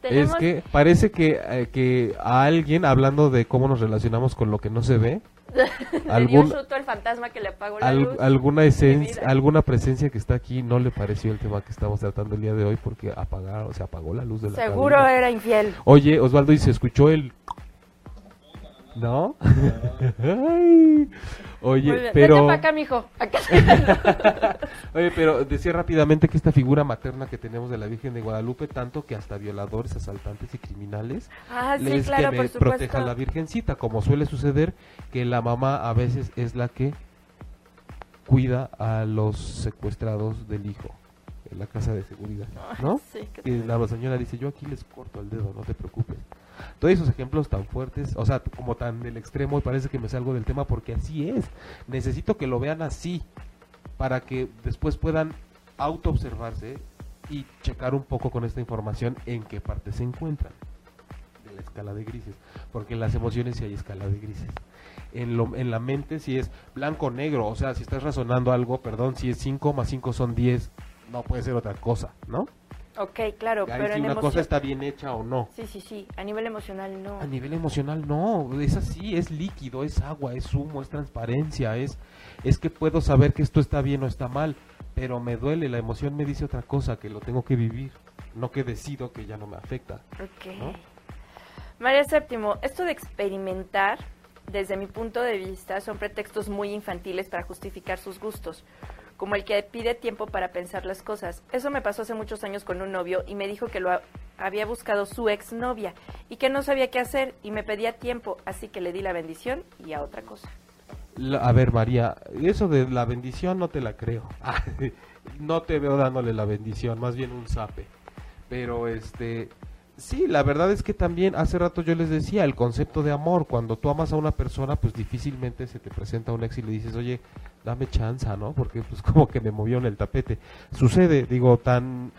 es que parece que, eh, que a alguien, hablando de cómo nos relacionamos con lo que no se ve, *laughs* algún, el fantasma que le apagó la luz alguna esencia, alguna presencia que está aquí no le pareció el tema que estamos tratando el día de hoy porque apagaron, se apagó la luz de la Seguro era infiel. Oye, Osvaldo, y se escuchó el ¿No? *laughs* Oye, pero... acá, mijo. *laughs* Oye, pero decía rápidamente que esta figura materna que tenemos de la Virgen de Guadalupe, tanto que hasta violadores, asaltantes y criminales, ah, les que me proteja la Virgencita, como suele suceder que la mamá a veces es la que cuida a los secuestrados del hijo en la casa de seguridad, ¿no? y la señora dice, yo aquí les corto el dedo, no te preocupes. Todos esos ejemplos tan fuertes, o sea, como tan del extremo, parece que me salgo del tema porque así es. Necesito que lo vean así para que después puedan auto-observarse y checar un poco con esta información en qué parte se encuentran de la escala de grises, porque en las emociones sí hay escala de grises. En, lo, en la mente si es blanco-negro, o sea, si estás razonando algo, perdón, si es 5 más 5 son 10, no puede ser otra cosa, ¿no? Ok, claro, pero si una cosa está bien hecha o no. Sí, sí, sí, a nivel emocional no. A nivel emocional no, es así, es líquido, es agua, es humo, es transparencia, es, es que puedo saber que esto está bien o está mal, pero me duele, la emoción me dice otra cosa, que lo tengo que vivir, no que decido que ya no me afecta. Ok. María Séptimo, esto de experimentar, desde mi punto de vista, son pretextos muy infantiles para justificar sus gustos como el que pide tiempo para pensar las cosas. Eso me pasó hace muchos años con un novio y me dijo que lo había buscado su exnovia y que no sabía qué hacer y me pedía tiempo, así que le di la bendición y a otra cosa. a ver, María, eso de la bendición no te la creo. *laughs* no te veo dándole la bendición, más bien un zape. Pero este, Sí, la verdad es que también hace rato yo les decía el concepto de amor. Cuando tú amas a una persona, pues difícilmente se te presenta un ex y le dices, oye, dame chance, ¿no? Porque pues *laughs* como que me movió en el tapete. Sucede, digo, tan...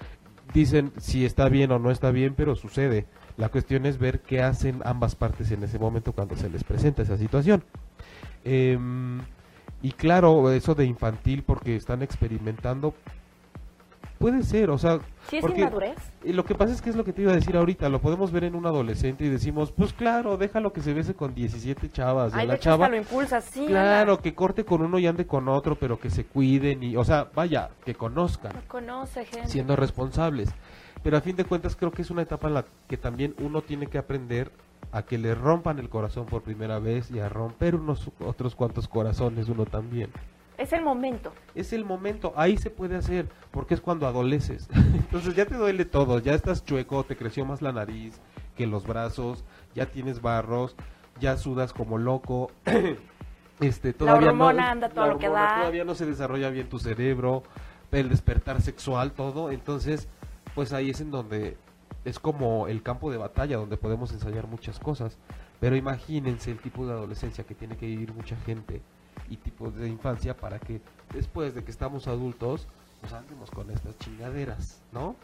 Dicen si está bien o no está bien, pero sucede. La cuestión es ver qué hacen ambas partes en ese momento cuando se les presenta esa situación. Em, y claro, eso de infantil porque están experimentando, Puede ser, o sea... ¿Sí es porque inmadurez? Lo que pasa es que es lo que te iba a decir ahorita, lo podemos ver en un adolescente y decimos, pues claro, déjalo que se bese con 17 chavas. Ay, la chava, lo impulsa, sí. Claro, que corte con uno y ande con otro, pero que se cuiden y, o sea, vaya, que conozcan. conoce gente. Siendo responsables. Pero a fin de cuentas creo que es una etapa en la que también uno tiene que aprender a que le rompan el corazón por primera vez y a romper unos otros cuantos corazones uno también. Es el momento. Es el momento, ahí se puede hacer, porque es cuando adoleces. *laughs* Entonces ya te duele todo, ya estás chueco, te creció más la nariz que los brazos, ya tienes barros, ya sudas como loco. *clears throat* este, todavía no, anda todo lo que da. Todavía no se desarrolla bien tu cerebro, el despertar sexual, todo. Entonces, pues ahí es en donde es como el campo de batalla donde podemos ensayar muchas cosas. Pero imagínense el tipo de adolescencia que tiene que vivir mucha gente y tipos de infancia para que después de que estamos adultos pues andemos con estas chingaderas, ¿no?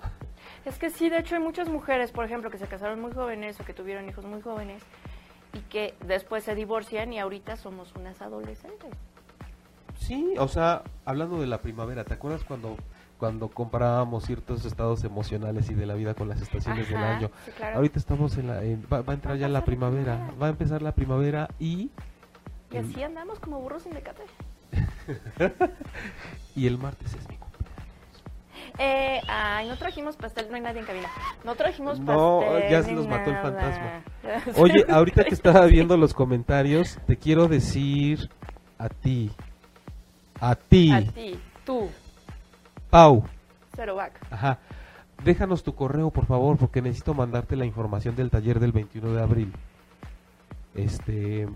Es que sí, de hecho hay muchas mujeres, por ejemplo, que se casaron muy jóvenes o que tuvieron hijos muy jóvenes y que después se divorcian y ahorita somos unas adolescentes. Sí, o sea, hablando de la primavera, ¿te acuerdas cuando cuando comparábamos ciertos estados emocionales y de la vida con las estaciones del año? sí, claro. Ahorita estamos en la en- va, va a entrar ya la primavera. va a empezar la primavera y Y así andamos como burros sin decate. *laughs* y el martes es mi cumpleaños. Eh, ay, no trajimos pastel, no hay nadie en cabina. No trajimos pastel. No, ya se ni los mató el fantasma. *laughs* Oye, ahorita que estaba viendo los comentarios, te quiero decir a ti, a ti, A ti, tú, Pau, Cero Back. ajá, déjanos tu correo por favor, porque necesito mandarte la información del taller del 21 de abril. Este,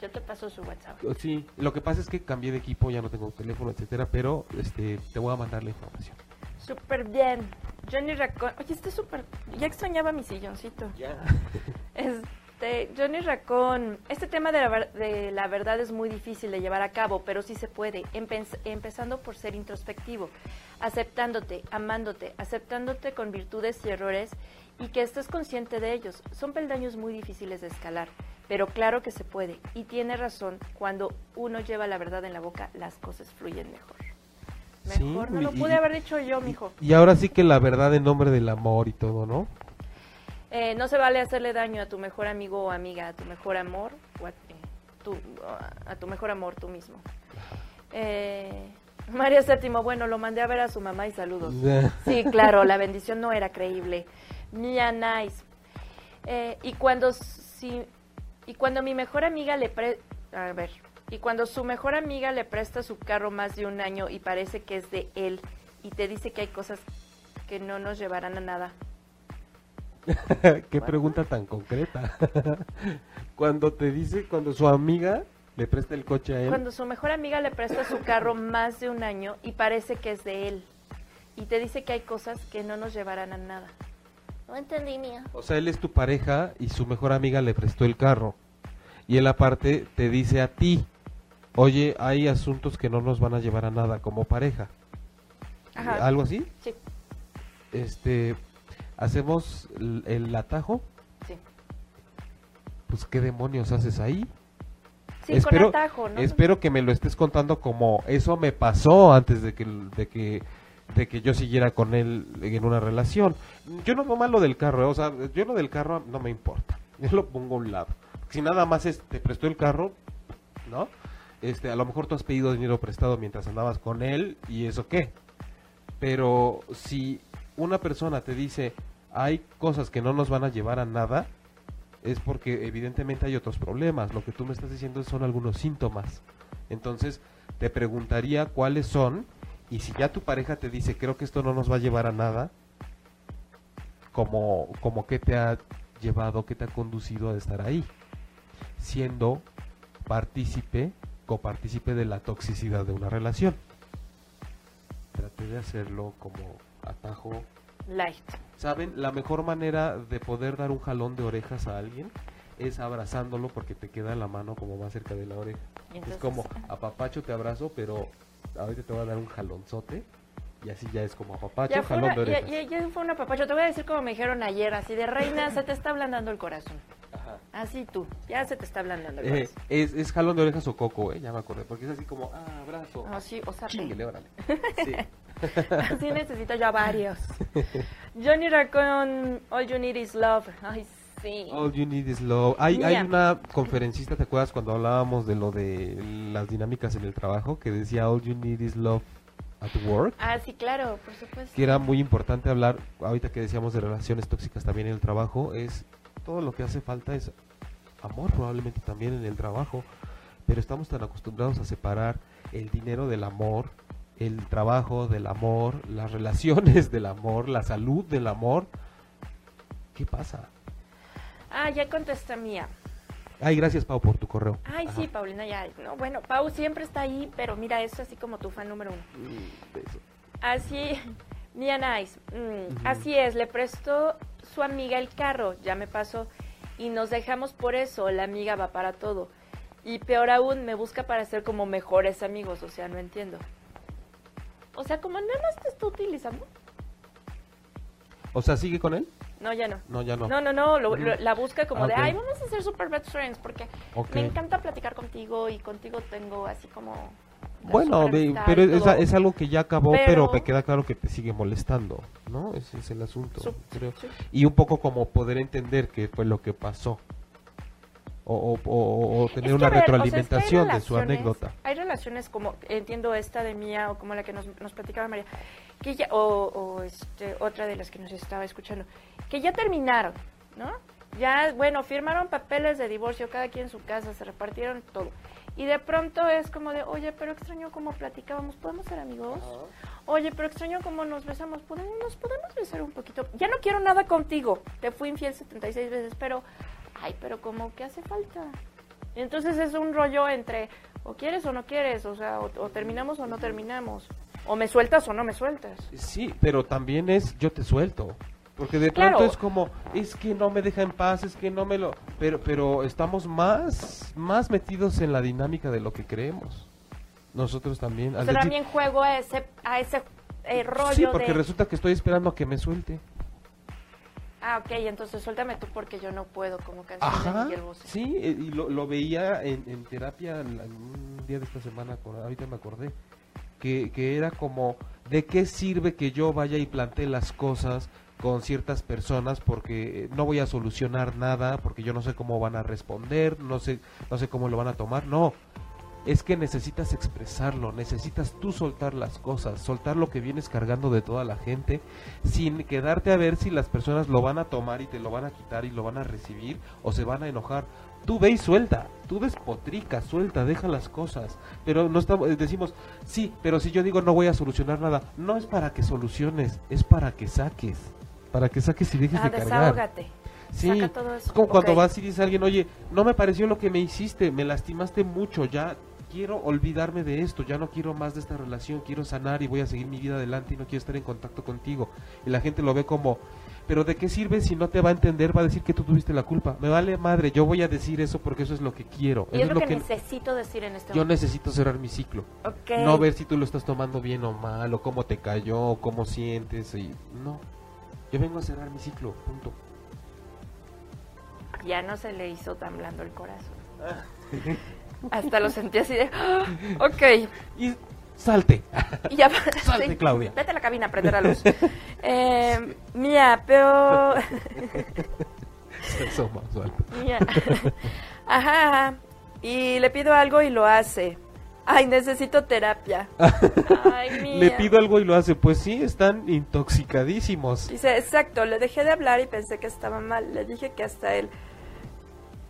Yo te paso su WhatsApp. sí, lo que pasa es que cambié de equipo, ya no tengo teléfono, etcétera, pero este, te voy a mandar la información. Súper bien. Johnny Racón. Oye, este súper. Ya extrañaba mi silloncito. Este, Johnny Racón. Este tema de la, de la verdad es muy difícil de llevar a cabo, pero sí se puede. Empe- empezando por ser introspectivo, aceptándote, amándote, aceptándote con virtudes y errores y que estés consciente de ellos. Son peldaños muy difíciles de escalar, pero claro que se puede. Y tiene razón, cuando uno lleva la verdad en la boca, las cosas fluyen mejor. Sí, Mejor no lo y- pude haber dicho yo, mijo. Y ahora sí que la verdad en nombre del amor y todo, ¿no? Eh, no se vale hacerle daño a tu mejor amigo o amiga, a tu mejor amor, o a, eh, tu, a tu mejor amor tú mismo. Eh, María Séptimo, bueno, lo mandé a ver a su mamá y saludos. *laughs* Sí, claro, la bendición no era creíble. Mia Nice. Eh, y cuando si, y cuando mi mejor amiga le pre a ver, y cuando su mejor amiga le presta su carro más de un año y parece que es de él y te dice que hay cosas que no nos llevarán a nada. *laughs* Qué pregunta tan concreta. *laughs* cuando te dice, cuando su amiga le presta el coche a él. Cuando su mejor amiga le presta su carro más de un año y parece que es de él. Y te dice que hay cosas que no nos llevarán a nada. No entendí, mía. O sea, él es tu pareja y su mejor amiga le prestó el carro. Y él aparte te dice a ti, oye, hay asuntos que no nos van a llevar a nada como pareja. Ajá. ¿Algo así? Sí, Este, hacemos el, el atajo. sí. Pues, ¿qué demonios haces ahí? Sí, espero, con atajo, ¿no? espero que me lo estés contando como eso me pasó antes de que, de que de que yo siguiera con él en una relación. Yo no veo mal lo del carro, ¿eh? o sea, yo lo del carro no me importa. *laughs* Yo lo pongo a un lado. Si nada más es, te prestó el carro, ¿no? Este, a lo mejor tú has pedido dinero prestado mientras andabas con él y eso qué. Pero si una persona te dice, hay cosas que no nos van a llevar a nada, es porque evidentemente hay otros problemas. Lo que tú me estás diciendo son algunos síntomas. Entonces, te preguntaría cuáles son y si ya tu pareja te dice, creo que esto no nos va a llevar a nada, como, como qué te ha llevado, qué te ha conducido a estar ahí, siendo partícipe, copartícipe de la toxicidad de una relación. Traté de hacerlo como atajo Light. ¿Saben? La mejor manera de poder dar un jalón de orejas a alguien es abrazándolo porque te queda la mano como más cerca de la oreja. Es como apapacho, te abrazo, pero ahorita te voy a dar un jalonzote y así ya es como apapacho, Ya jalón una, de orejas. ya- ya fue una papacho. Te voy a decir como me dijeron ayer, así de reina, se te está ablandando el corazón. Ajá. Así tú, ya se te está ablandando el Eh, es, es jalón de orejas o coco, ¿eh? Ya me acordé, porque es así como, ah, abrazo. Así, o sea, órale. *laughs* Sí. así necesito ya varios. Johnny Raccoon, All You Need Is Love. Ay, sí. All you need is love. Hay, hay una conferencista, ¿te acuerdas cuando hablábamos de lo de las dinámicas en el trabajo? Que decía All you need is love at work. Ah, sí, claro, por supuesto. que era muy importante hablar, ahorita que decíamos de relaciones tóxicas también en el trabajo, es todo lo que hace falta es amor probablemente también en el trabajo, pero estamos tan acostumbrados a separar el dinero del amor, el trabajo del amor, las relaciones *laughs* del amor, la salud del amor. ¿Qué pasa? Ah, ya contesta mía. Ay, gracias Pau por tu correo. Ay, Ajá. sí, Paulina, ya. No, bueno, Pau siempre está ahí, pero mira, es así como tu fan número uno. Mm. Así, Mia Nice, mm, así es, le prestó su amiga el carro, ya me pasó, y nos dejamos por eso, la amiga va para todo. Y peor aún, me busca para ser como mejores amigos, o sea, no entiendo. O sea, como nada más te está utilizando. O sea, ¿sigue con él? No, ya no. No, ya no. No, no, no, lo- lo- la busca como Ah, de, ay, vamos a ser super best friends, porque Ok. me encanta platicar contigo y contigo tengo así como... Bueno, pero es, algo que ya acabó, pero, Pero- me queda claro que te sigue molestando, ¿no? Ese es el asunto, Su- creo. sí. Y un poco como poder entender qué fue lo que pasó. O, o- o- o tener Es que, una a ver, o sea, es que hay retroalimentación de su anécdota. Hay relaciones como, entiendo esta de mía o como la que nos, nos platicaba María, que ya, o, o, este, otra de las que nos estaba escuchando, que ya terminaron, ¿no? Ya, bueno, firmaron papeles de divorcio, cada quien en su casa, se repartieron todo. Y de pronto es como de, oye, pero extraño cómo platicábamos, ¿podemos ser amigos? Oye, pero extraño cómo nos besamos, ¿podemos, ¿nos podemos besar un poquito? Ya no quiero nada contigo, te fui infiel 76 veces, pero, ay, pero como que hace falta. Y entonces es un rollo entre, o quieres o no quieres, o sea, o, o terminamos o no terminamos, o me sueltas o no me sueltas. Sí, pero también es yo te suelto. Porque de Claro. pronto es como, es que no me deja en paz, es que no me lo... Pero, pero estamos más, más metidos en la dinámica de lo que creemos. Nosotros también. O sea, decir- también juego a ese, a ese eh, rollo sí, porque de, resulta que estoy esperando a que me suelte. ah, ok, entonces suéltame tú porque yo no puedo, como canción de Ajá, Miguel Bosé. sí, eh, y lo, lo veía en, en terapia en un día de esta semana, ahorita me acordé, que, que era como, ¿de qué sirve que yo vaya y plantee las cosas con ciertas personas porque eh, no voy a solucionar nada, porque yo no sé cómo van a responder, no sé, no sé cómo lo van a tomar? No, es que necesitas expresarlo, necesitas tú soltar las cosas, soltar lo que vienes cargando de toda la gente, sin quedarte a ver si las personas lo van a tomar y te lo van a quitar y lo van a recibir o se van a enojar. Tú ve y suelta, tú despotrica, suelta, deja las cosas. Pero no estamos, eh, decimos, sí, pero si yo digo no voy a solucionar nada, no es para que soluciones, es para que saques, para que saques y dejes Ah, de cargar. desahógate. Sí, Saca todo eso. es como cuando vas y dices a alguien, oye, no me pareció lo que me hiciste, me lastimaste mucho, ya quiero olvidarme de esto, ya no quiero más de esta relación, quiero sanar y voy a seguir mi vida adelante y no quiero estar en contacto contigo. Y la gente lo ve como, pero ¿de qué sirve si no te va a entender? Va a decir que tú tuviste la culpa. Me vale madre, yo voy a decir eso porque eso es lo que quiero. Y eso es lo que, necesito decir en este yo momento. necesito cerrar mi ciclo. Ok. No ver si tú lo estás tomando bien o mal, o cómo te cayó, o cómo sientes. Y... No, yo vengo a cerrar mi ciclo, punto. Ya no se le hizo tan blando el corazón. Hasta lo sentí así de, *laughs* "Ah, ok, Y salte. y ya *laughs* Salte, sí. Claudia. Vete a la cabina a prender la luz. *laughs* Eh, mía, pero... Eso mía. Ajá, ajá. Y le pido algo y lo hace. Ay, necesito terapia. Ay, *laughs* mía. Le pido algo y lo hace. Pues sí, están intoxicadísimos. Dice, exacto, le dejé de hablar y pensé que estaba mal. Le dije que hasta él,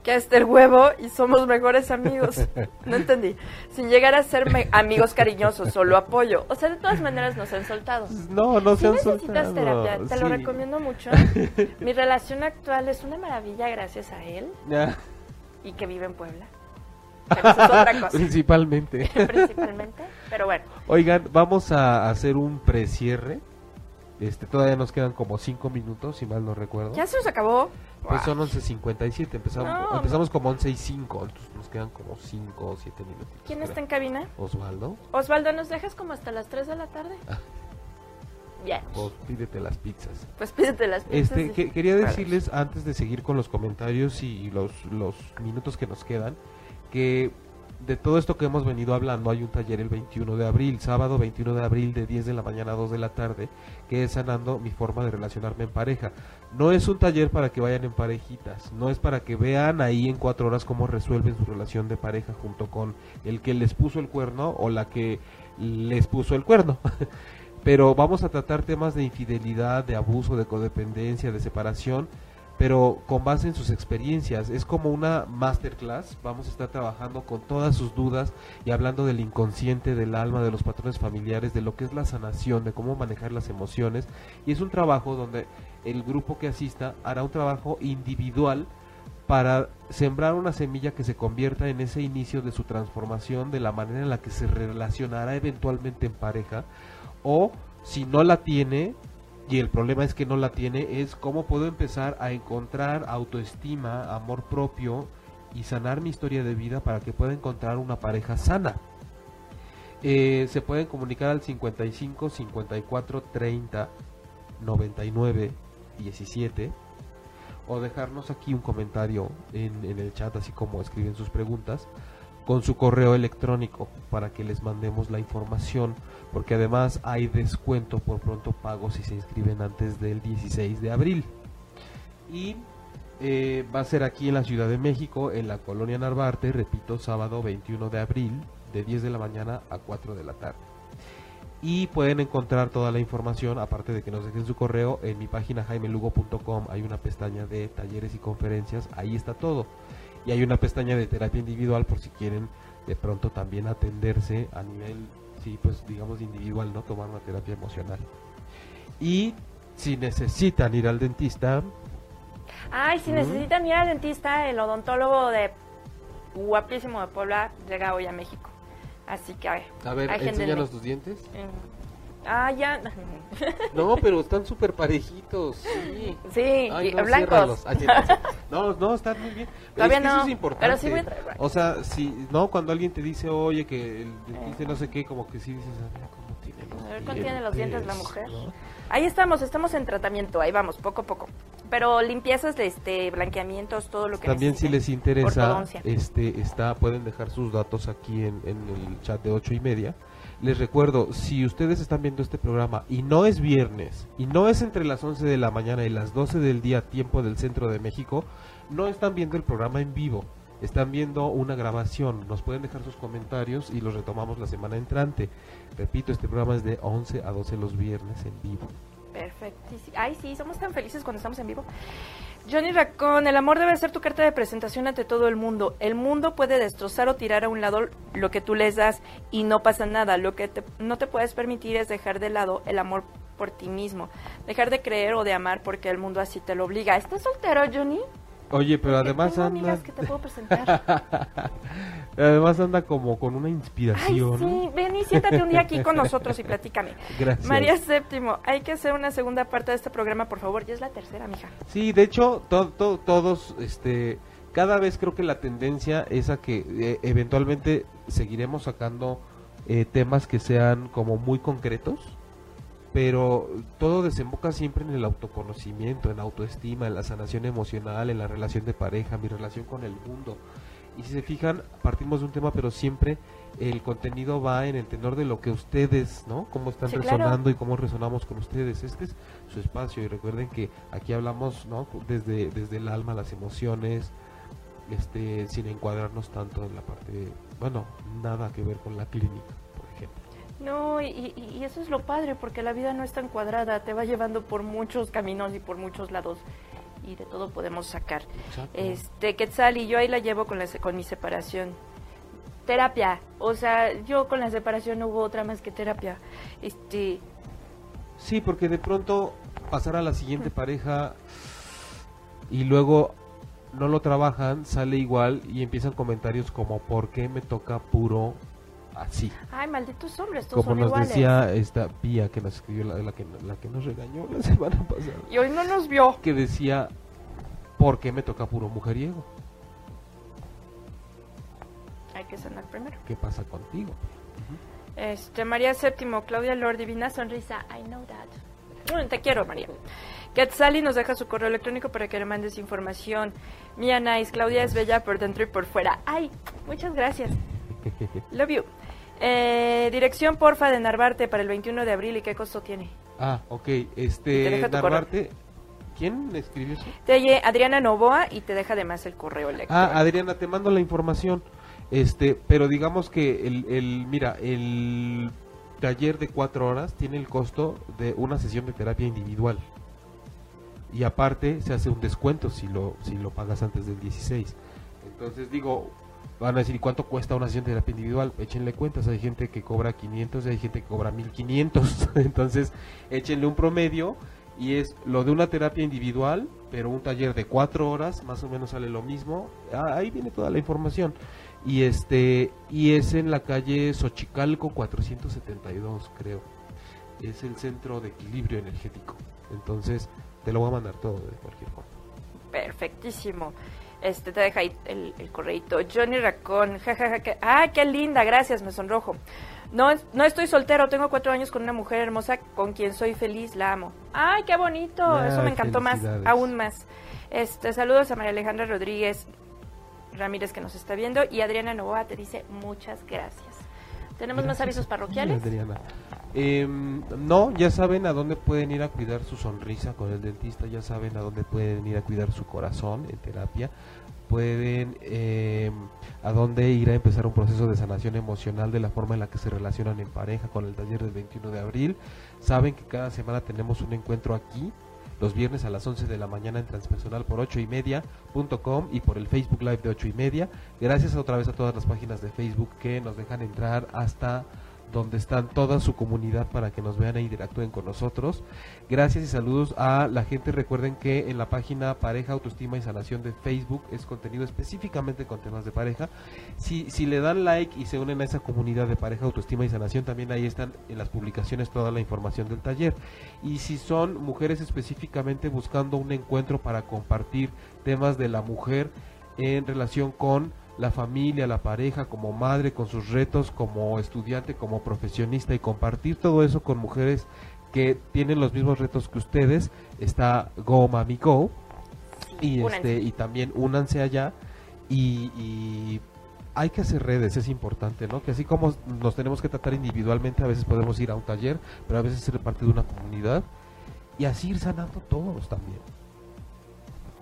que hasta el huevo y somos mejores amigos. *laughs* No entendí. Sin llegar a ser amigos cariñosos, solo apoyo. O sea, de todas maneras nos han soltado. No, no se han necesitas soltado. terapia, te lo recomiendo mucho. *laughs* Mi relación actual es una maravilla gracias a él Ya. y que vive en Puebla. Pero eso es otra cosa, Principalmente. *laughs* principalmente. Pero bueno, Oigan, vamos a hacer un precierre. Este, todavía nos quedan como cinco minutos, si mal no recuerdo. ya se nos acabó. Pues son 11.57, empezamos, No, empezamos como 11 y 5, entonces nos quedan como 5 o 7 minutos. ¿Quién está en cabina? Osvaldo, Osvaldo, ¿nos dejas como hasta las 3 de la tarde? Ah. Ya, pues pídete las pizzas. pues pídete las pizzas Este, que- quería decirles antes de seguir con los comentarios y los, los minutos que nos quedan, que de todo esto que hemos venido hablando hay un taller el 21 de abril, sábado 21 de abril de 10 de la mañana a 2 de la tarde, que es sanando mi forma de relacionarme en pareja. No es un taller para que vayan en parejitas, no es para que vean ahí en cuatro horas cómo resuelven su relación de pareja junto con el que les puso el cuerno o la que les puso el cuerno. *laughs* pero vamos a tratar temas de infidelidad, de abuso, de codependencia, de separación, pero con base en sus experiencias. Es como una masterclass, vamos a estar trabajando con todas sus dudas y hablando del inconsciente, del alma, de los patrones familiares, de lo que es la sanación, de cómo manejar las emociones. Y es un trabajo donde el grupo que asista hará un trabajo individual para sembrar una semilla que se convierta en ese inicio de su transformación, de la manera en la que se relacionará eventualmente en pareja, o si no la tiene, y el problema es que no la tiene, es cómo puedo empezar a encontrar autoestima, amor propio y sanar mi historia de vida para que pueda encontrar una pareja sana. Eh, se pueden comunicar al 55 54 30 99 17 o dejarnos aquí un comentario en, en el chat, así como escriben sus preguntas, con su correo electrónico para que les mandemos la información, porque además hay descuento por pronto pago si se inscriben antes del 16 de abril. Y eh, va a ser aquí en la Ciudad de México, en la colonia Narvarte, repito, sábado 21 de abril, de 10 de la mañana a 4 de la tarde. Y pueden encontrar toda la información, aparte de que nos dejen su correo, en mi página jaimelugo.com. Hay una pestaña de talleres y conferencias, ahí está todo. Y hay una pestaña de terapia individual por si quieren de pronto también atenderse a nivel, sí, pues digamos individual, ¿no? Tomar una terapia emocional. Y si necesitan ir al dentista, Ay, si Ujú. necesitan ir al dentista, el odontólogo de guapísimo de Puebla llega hoy a México. Así que, a ver. a ver, agéndenme. enséñanos tus dientes. Mm. Ah, ya. No, pero están súper parejitos, sí. Sí, Ay, no, blancos. Ay, no, no, están muy bien. Todavía es que no, eso es importante. pero sí voy a traer blancos. O sea, si, no, cuando alguien te dice, oye, que el dentista no sé qué, como que sí dices, a ver cómo tiene los A ver cómo tiene los dientes la mujer. ¿no? Ahí estamos, estamos en tratamiento, ahí vamos, poco a poco. Pero limpiezas, este, blanqueamientos, todo lo que También si les interesa, Ortodoncia. este, está, pueden dejar sus datos aquí en, en el chat de ocho y media. Les recuerdo, si ustedes están viendo este programa y no es viernes, y no es entre las 11 de la mañana y las 12 del día, tiempo del centro de México, no están viendo el programa en vivo, están viendo una grabación. Nos pueden dejar sus comentarios y los retomamos la semana entrante. Repito, este programa es de 11 a 12 los viernes en vivo. Perfectísimo. Ay, sí, somos tan felices cuando estamos en vivo. Johnny Racón, el amor debe ser tu carta de presentación ante todo el mundo. El mundo puede destrozar o tirar a un lado lo que tú les das y no pasa nada. Lo que te- no te puedes permitir es dejar de lado el amor por ti mismo. Dejar de creer o de amar porque el mundo así te lo obliga. ¿Estás soltero, Johnny? Oye, pero Porque además tengo anda, amigas que te puedo presentar. *laughs* además anda como con una Ay, inspiración. sí, y siéntate un día aquí con nosotros y platícame. *laughs* Gracias. María Séptimo, hay que hacer una segunda parte de este programa, por favor. Ya es la tercera, mija. Sí, de hecho, to- to- todos, este, cada vez creo que la tendencia es a que eh, eventualmente seguiremos sacando eh, temas que sean como muy concretos, pero todo desemboca siempre en el autoconocimiento, en autoestima, en la sanación emocional, en la relación de pareja, mi relación con el mundo. Y si se fijan, partimos de un tema, pero siempre el contenido va en el tenor de lo que ustedes, ¿no? Cómo están Sí, claro. resonando y cómo resonamos con ustedes. Este es su espacio y recuerden que aquí hablamos, ¿no? Desde, desde el alma, las emociones, este, sin encuadrarnos tanto en la parte, bueno, nada que ver con la clínica, por ejemplo. No, y, eso es lo padre, porque la vida no es tan cuadrada, te va llevando por muchos caminos y por muchos lados, y de todo podemos sacar. Exacto. Este, Quetzal, y yo ahí la llevo con, la, con mi separación. Terapia, o sea, yo con la separación no hubo otra más que terapia. Este, Sí, porque de pronto pasar a la siguiente pareja y luego no lo trabajan, sale igual y empiezan comentarios como ¿por qué me toca puro así? ay, malditos hombres, todos Como son nos iguales. decía esta Pía que nos escribió, la, la que, la que nos regañó la *laughs* semana pasada, Y hoy no nos vio. que decía ¿por qué me toca puro mujeriego? Hay que sanar primero. ¿Qué pasa contigo? Este, María Séptimo, Claudia Lord, divina sonrisa. I know that. Mm, te quiero, María. Quetzali nos deja su correo electrónico para que le mandes información. Mia Nice, Claudia es bella por dentro y por fuera. Ay, muchas gracias. *laughs* Love you. Eh, dirección porfa de Narvarte para el 21 de abril y qué costo tiene. Ah, ok, te este, Narvarte, ¿quién escribió eso? Te Adriana Novoa y te deja además el correo electrónico. Ah, Adriana, te mando la información. Este, pero digamos que el, el, mira, el taller de cuatro horas tiene el costo de una sesión de terapia individual. Y aparte se hace un descuento si lo, si lo pagas antes del 16. Entonces digo, van a decir, ¿y cuánto cuesta una sesión de terapia individual? Échenle cuentas, hay gente que cobra 500 y hay gente que cobra 1500. *laughs* Entonces, échenle un promedio y es lo de una terapia individual, pero un taller de cuatro horas, más o menos sale lo mismo. Ah, ahí viene toda la información. Y este y es en la calle Xochicalco 472, creo. Es el centro de equilibrio energético. Entonces, te lo voy a mandar todo de cualquier forma. Perfectísimo. Este te deja ahí el, el correito. Johnny Racón, jajaja. que- ah, qué linda, gracias, me sonrojo. No, no estoy soltero, tengo cuatro años con una mujer hermosa con quien soy feliz, la amo. ¡Ay, qué bonito! Eso me encantó más, aún más. Este, saludos a María Alejandra Rodríguez Ramírez que nos está viendo y Adriana Novoa te dice muchas gracias. ¿Tenemos más avisos parroquiales? Adriana. Em, no, ya saben a dónde pueden ir a cuidar su sonrisa con el dentista, ya saben a dónde pueden ir a cuidar su corazón en terapia, pueden eh, a dónde ir a empezar un proceso de sanación emocional de la forma en la que se relacionan en pareja con el taller del 21 de abril. Saben que cada semana tenemos un encuentro aquí los viernes a las 11 de la mañana en transpersonal por 8 y media.com y por el Facebook Live de 8 y media. Gracias otra vez a todas las páginas de Facebook que nos dejan entrar hasta donde están toda su comunidad para que nos vean e interactúen con nosotros. Gracias y saludos a la gente. Recuerden que en la página Pareja, Autoestima y Sanación de Facebook es contenido específicamente con temas de pareja. Si, si le dan like y se unen a esa comunidad de Pareja, Autoestima y Sanación, también ahí están en las publicaciones toda la información del taller. Y si son mujeres específicamente buscando un encuentro para compartir temas de la mujer en relación con la familia, la pareja, como madre, con sus retos, como estudiante, como profesionista y compartir todo eso con mujeres que tienen los mismos retos que ustedes, está Go Mami Go y este y también únanse allá y, hay que hacer redes, es importante, ¿no? Que así como nos tenemos que tratar individualmente, a veces podemos ir a un taller, pero a veces ser parte de una comunidad y así ir sanando todos también.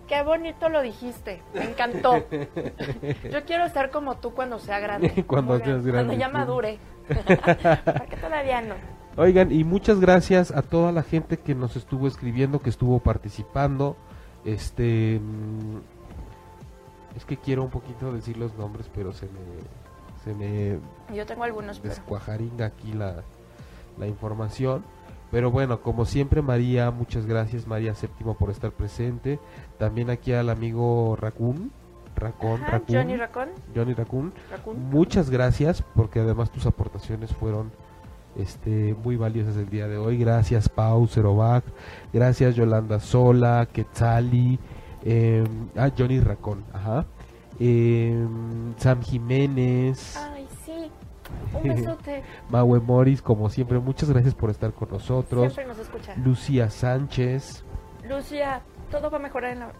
Qué bonito lo dijiste, me encantó. *laughs* Yo quiero estar como tú cuando sea grande. *laughs* cuando seas grande. Cuando ya madure. *laughs* ¿Para qué todavía no? Oigan, y muchas gracias a toda la gente que nos estuvo escribiendo, que estuvo participando. Este. Mm, es que quiero un poquito decir los nombres, pero se me. Se me. Yo tengo algunos. Descuajaringa aquí la, la información. Pero bueno, como siempre, María, muchas gracias, María Séptimo, por estar presente. También aquí al amigo Raccoon. Raccoon, Johnny Raccoon. Johnny Raccoon. Muchas gracias, porque además tus aportaciones fueron este muy valiosas el día de hoy. Gracias, Pau Cerovac. Gracias, Yolanda Sola, Quetzali. Eh, ah, Johnny Raccoon, ajá. Eh, Sam Jiménez. Un *laughs* besote. Maue Morris, como siempre, muchas gracias por estar con nosotros. Siempre nos escucha. Lucía Sánchez. Lucía, todo va a mejorar en la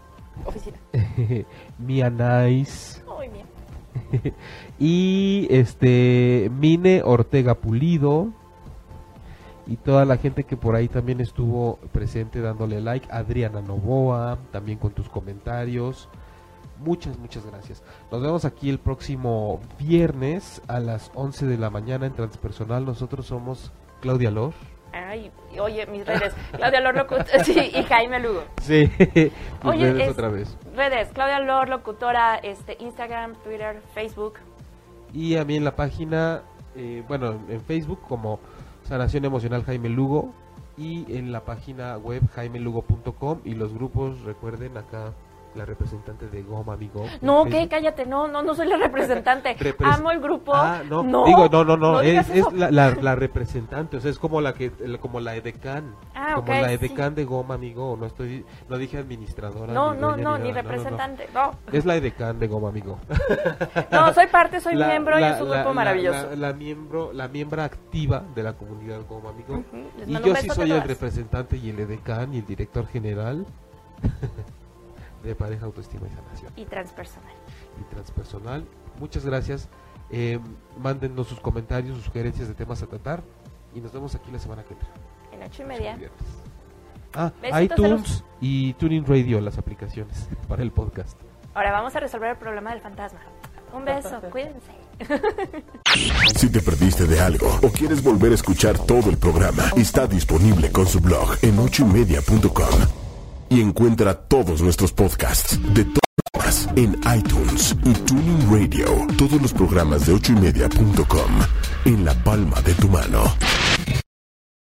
oficina. *laughs* Mia Nice. Muy bien. *laughs* y este Mine Ortega Pulido y toda la gente que por ahí también estuvo presente dándole like, Adriana Novoa, también con tus comentarios. Muchas, muchas gracias. Nos vemos aquí el próximo viernes a las 11 de la mañana en Transpersonal. Nosotros somos Claudia Lor. Ay, oye, mis redes. Claudia Lor locutora *laughs* sí, y Jaime Lugo. Sí, *laughs* oye, redes otra vez. Redes, Claudia Lor, locutora, este, Instagram, Twitter, Facebook. Y a mí en la página, eh, bueno, en Facebook como Sanación Emocional Jaime Lugo y en la página web jaimelugo.com y los grupos, recuerden acá la representante de Goma Amigo. No, ¿qué? Cállate, no, no, no soy la representante. *laughs* Amo el grupo. Ah, no, no, digo, no, no, no, es, es la, la, representante, o sea, es como la que, como la edecán. Ah, como la edecán de Goma Amigo, no estoy, no dije administradora. No, no, no, ni, representante, no, Es la edecán de Goma Amigo. no, soy parte, soy *laughs* miembro y es un grupo maravilloso. La, miembro, la miembro activa de la comunidad Goma Amigo. Y yo sí soy el representante y el edecán y el director general *laughs* de pareja, autoestima y sanación. Y transpersonal. Y transpersonal. Muchas gracias. Eh, mándennos sus comentarios, sus sugerencias de temas a tratar. Y nos vemos aquí la semana que entra. En ocho y media. Ah, iTunes y Tuning Radio, las aplicaciones *laughs* para el podcast. Ahora vamos a resolver el problema del fantasma. Un beso, *laughs* cuídense. Si te perdiste de algo o quieres volver a escuchar todo el programa, está disponible con su blog en ochoymedia.com y encuentra todos nuestros podcasts de todas en iTunes y Tuning Radio. Todos los programas de ochoymedia.com en la palma de tu mano.